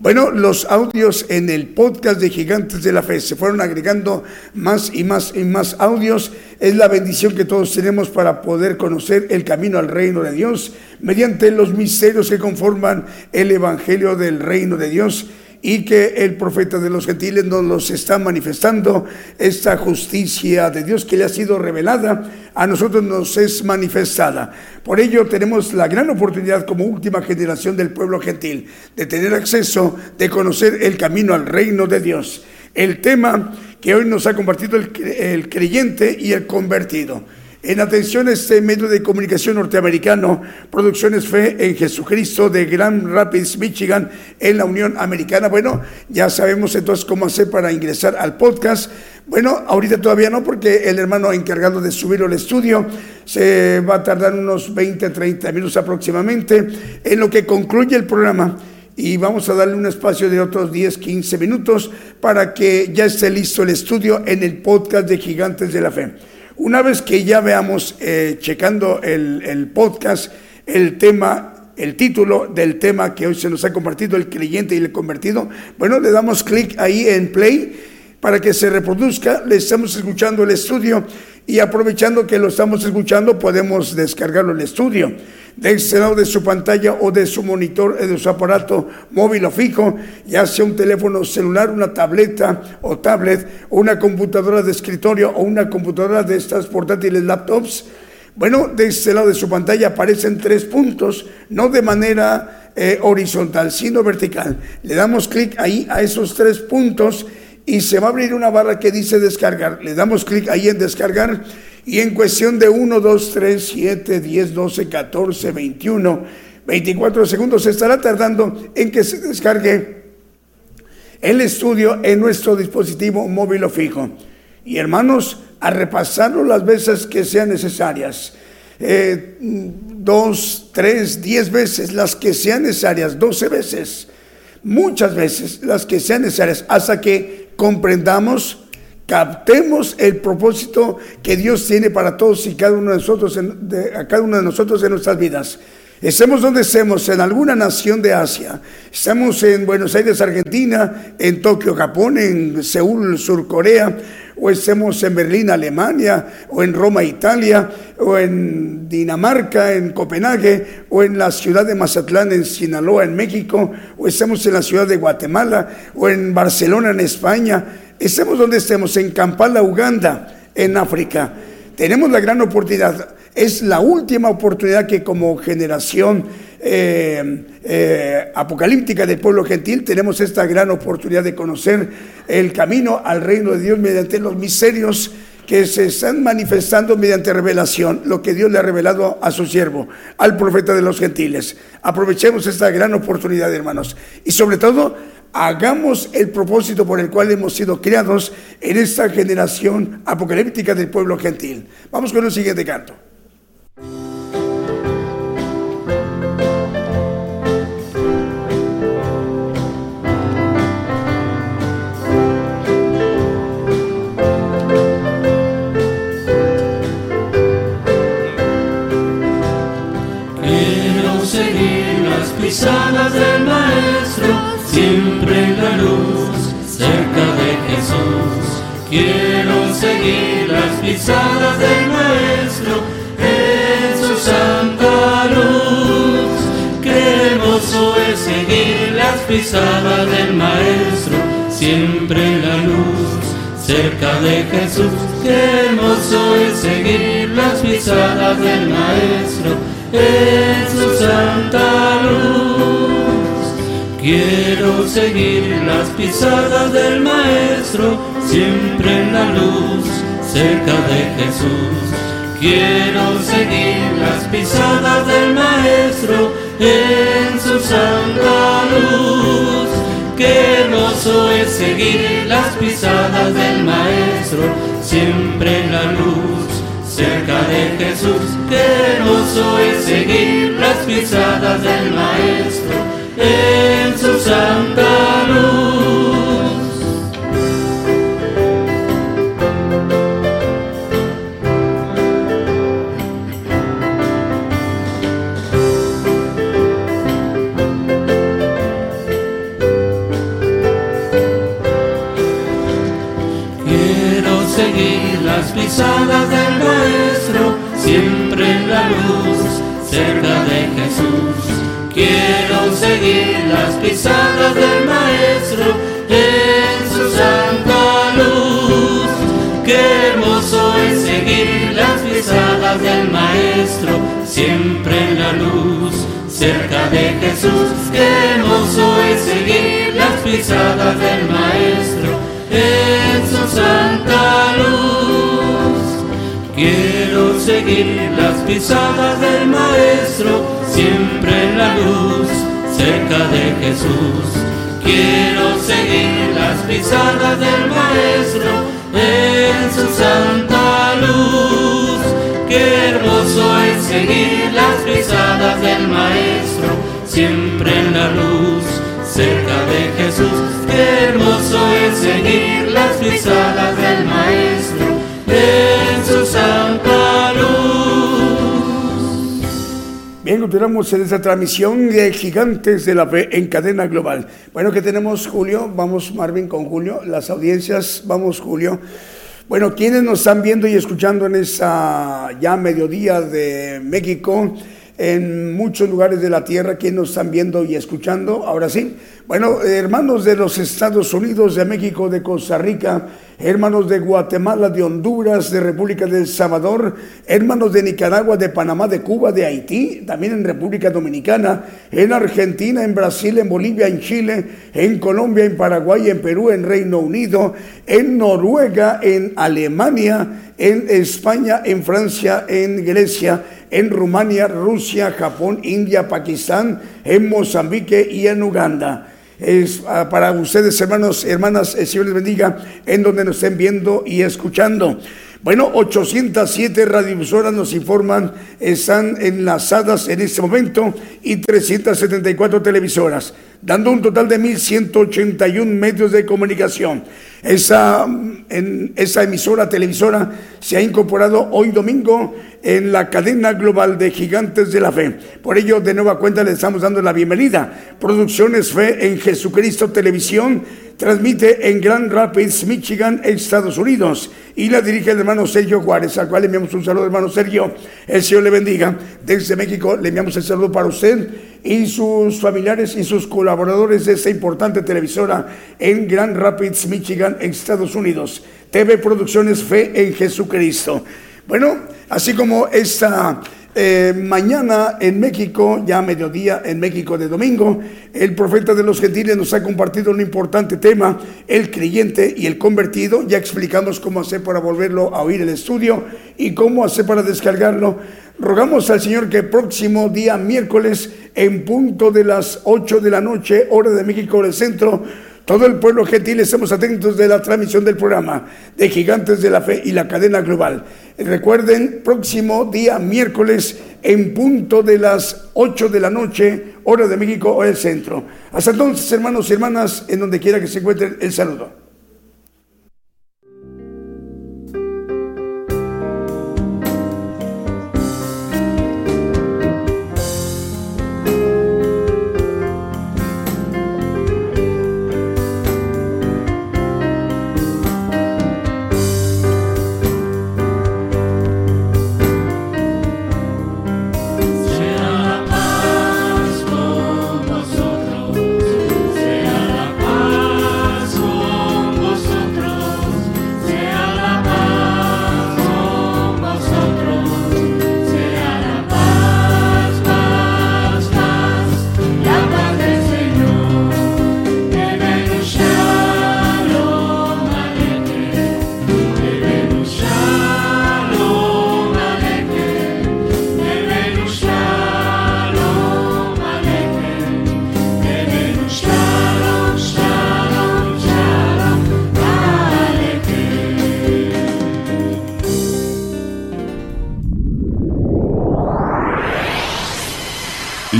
Bueno, los audios en el podcast de Gigantes de la Fe se fueron agregando más y más y más audios. Es la bendición que todos tenemos para poder conocer el camino al reino de Dios mediante los misterios que conforman el Evangelio del reino de Dios y que el profeta de los gentiles nos los está manifestando, esta justicia de Dios que le ha sido revelada, a nosotros nos es manifestada. Por ello tenemos la gran oportunidad como última generación del pueblo gentil de tener acceso, de conocer el camino al reino de Dios. El tema que hoy nos ha compartido el, el creyente y el convertido. En atención a este medio de comunicación norteamericano, Producciones Fe en Jesucristo de Grand Rapids, Michigan, en la Unión Americana. Bueno, ya sabemos entonces cómo hacer para ingresar al podcast. Bueno, ahorita todavía no, porque el hermano encargado de subirlo al estudio se va a tardar unos 20, 30 minutos aproximadamente en lo que concluye el programa y vamos a darle un espacio de otros 10, 15 minutos para que ya esté listo el estudio en el podcast de Gigantes de la Fe. Una vez que ya veamos, eh, checando el, podcast, el tema, el título del tema que hoy se nos ha compartido, el creyente y el convertido, bueno, le damos clic ahí en play para que se reproduzca. Le estamos escuchando el estudio y aprovechando que lo estamos escuchando, podemos descargarlo el estudio de este lado de su pantalla o de su monitor, eh, de su aparato móvil o fijo, ya sea un teléfono celular, una tableta o tablet, o una computadora de escritorio o una computadora de estas portátiles laptops. Bueno, de este lado de su pantalla aparecen tres puntos, no de manera eh, horizontal, sino vertical. Le damos clic ahí a esos tres puntos y se va a abrir una barra que dice descargar. Le damos clic ahí en descargar y en cuestión de 1, 2, 3, 7, 10, 12, 14, 21, 24 segundos se estará tardando en que se descargue el estudio en nuestro dispositivo móvil o fijo. Y hermanos, a repasarlo las veces que sean necesarias. Eh, dos, tres, diez veces, las que sean necesarias, doce veces, muchas veces, las que sean necesarias, hasta que comprendamos captemos el propósito que Dios tiene para todos y cada uno de nosotros, en, cada uno de nosotros en nuestras vidas. Estemos donde estemos, en alguna nación de Asia. Estamos en Buenos Aires, Argentina, en Tokio, Japón, en Seúl, Sur Corea, o estemos en Berlín, Alemania, o en Roma, Italia, o en Dinamarca, en Copenhague, o en la ciudad de Mazatlán, en Sinaloa, en México, o estemos en la ciudad de Guatemala, o en Barcelona, en España, estemos donde estemos, en Kampala, Uganda, en África. Tenemos la gran oportunidad, es la última oportunidad que como generación eh, eh, apocalíptica del pueblo gentil, tenemos esta gran oportunidad de conocer el camino al reino de Dios mediante los misterios que se están manifestando mediante revelación, lo que Dios le ha revelado a su siervo, al profeta de los gentiles. Aprovechemos esta gran oportunidad, hermanos, y sobre todo hagamos el propósito por el cual hemos sido criados en esta generación apocalíptica del pueblo gentil. Vamos con el siguiente canto. Jesús. Quiero seguir las pisadas del Maestro en su santa luz. Qué hermoso es seguir las pisadas del Maestro, siempre en la luz, cerca de Jesús. Qué hermoso es seguir las pisadas del Maestro en su santa luz. Quiero seguir las pisadas del Maestro, siempre en la luz, cerca de Jesús. Quiero seguir las pisadas del Maestro en su santa luz. Qué es seguir las pisadas del Maestro, siempre en la luz cerca de Jesús, qué es seguir las pisadas del Maestro en su santa luz. Quiero seguir las pisadas del siempre en la luz, cerca de Jesús. Quiero seguir las pisadas del Maestro en su santa luz. Qué hermoso es seguir las pisadas del Maestro, siempre en la luz, cerca de Jesús. Qué hermoso es seguir las pisadas del Maestro en su santa luz. Quiero seguir las pisadas del Maestro, siempre en la luz, cerca de Jesús. Quiero seguir las pisadas del Maestro en su santa luz. Qué hermoso es seguir las pisadas del Maestro, siempre en la luz, cerca de Jesús. Qué hermoso es seguir las pisadas del Maestro en Bien, continuamos en esta transmisión de Gigantes de la Fe en cadena global. Bueno, que tenemos Julio, vamos Marvin con Julio, las audiencias, vamos Julio. Bueno, quienes nos están viendo y escuchando en esa ya mediodía de México, en muchos lugares de la tierra, quienes nos están viendo y escuchando, ahora sí. Bueno, hermanos de los Estados Unidos, de México, de Costa Rica, hermanos de Guatemala, de Honduras, de República del Salvador, hermanos de Nicaragua, de Panamá, de Cuba, de Haití, también en República Dominicana, en Argentina, en Brasil, en Bolivia, en Chile, en Colombia, en Paraguay, en Perú, en Reino Unido, en Noruega, en Alemania, en España, en Francia, en Grecia, en Rumania, Rusia, Japón, India, Pakistán, en Mozambique y en Uganda es ah, para ustedes, hermanos, hermanas, el Señor les bendiga en donde nos estén viendo y escuchando. Bueno, 807 radiodifusoras nos informan, están enlazadas en este momento y 374 televisoras, dando un total de 1.181 medios de comunicación. Esa, en, esa emisora televisora se ha incorporado hoy domingo en la cadena global de Gigantes de la Fe. Por ello, de nueva cuenta, le estamos dando la bienvenida. Producciones Fe en Jesucristo Televisión transmite en Grand Rapids, Michigan, Estados Unidos. Y la dirige el hermano Sergio Juárez, al cual le enviamos un saludo, hermano Sergio. El Señor le bendiga. Desde México le enviamos el saludo para usted y sus familiares y sus colaboradores de esta importante televisora en Grand Rapids, Michigan, Estados Unidos. TV Producciones Fe en Jesucristo. Bueno, así como esta eh, mañana en México, ya mediodía en México de domingo, el profeta de los gentiles nos ha compartido un importante tema, el creyente y el convertido. Ya explicamos cómo hacer para volverlo a oír el estudio y cómo hacer para descargarlo. Rogamos al Señor que próximo día miércoles en punto de las 8 de la noche, hora de México del centro, todo el pueblo gentil estamos atentos de la transmisión del programa de Gigantes de la Fe y la cadena global. Recuerden, próximo día miércoles en punto de las 8 de la noche, hora de México o el centro. Hasta entonces, hermanos y hermanas, en donde quiera que se encuentren, el saludo.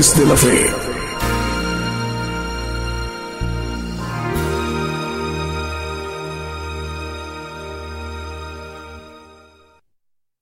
Gigantes de la fe.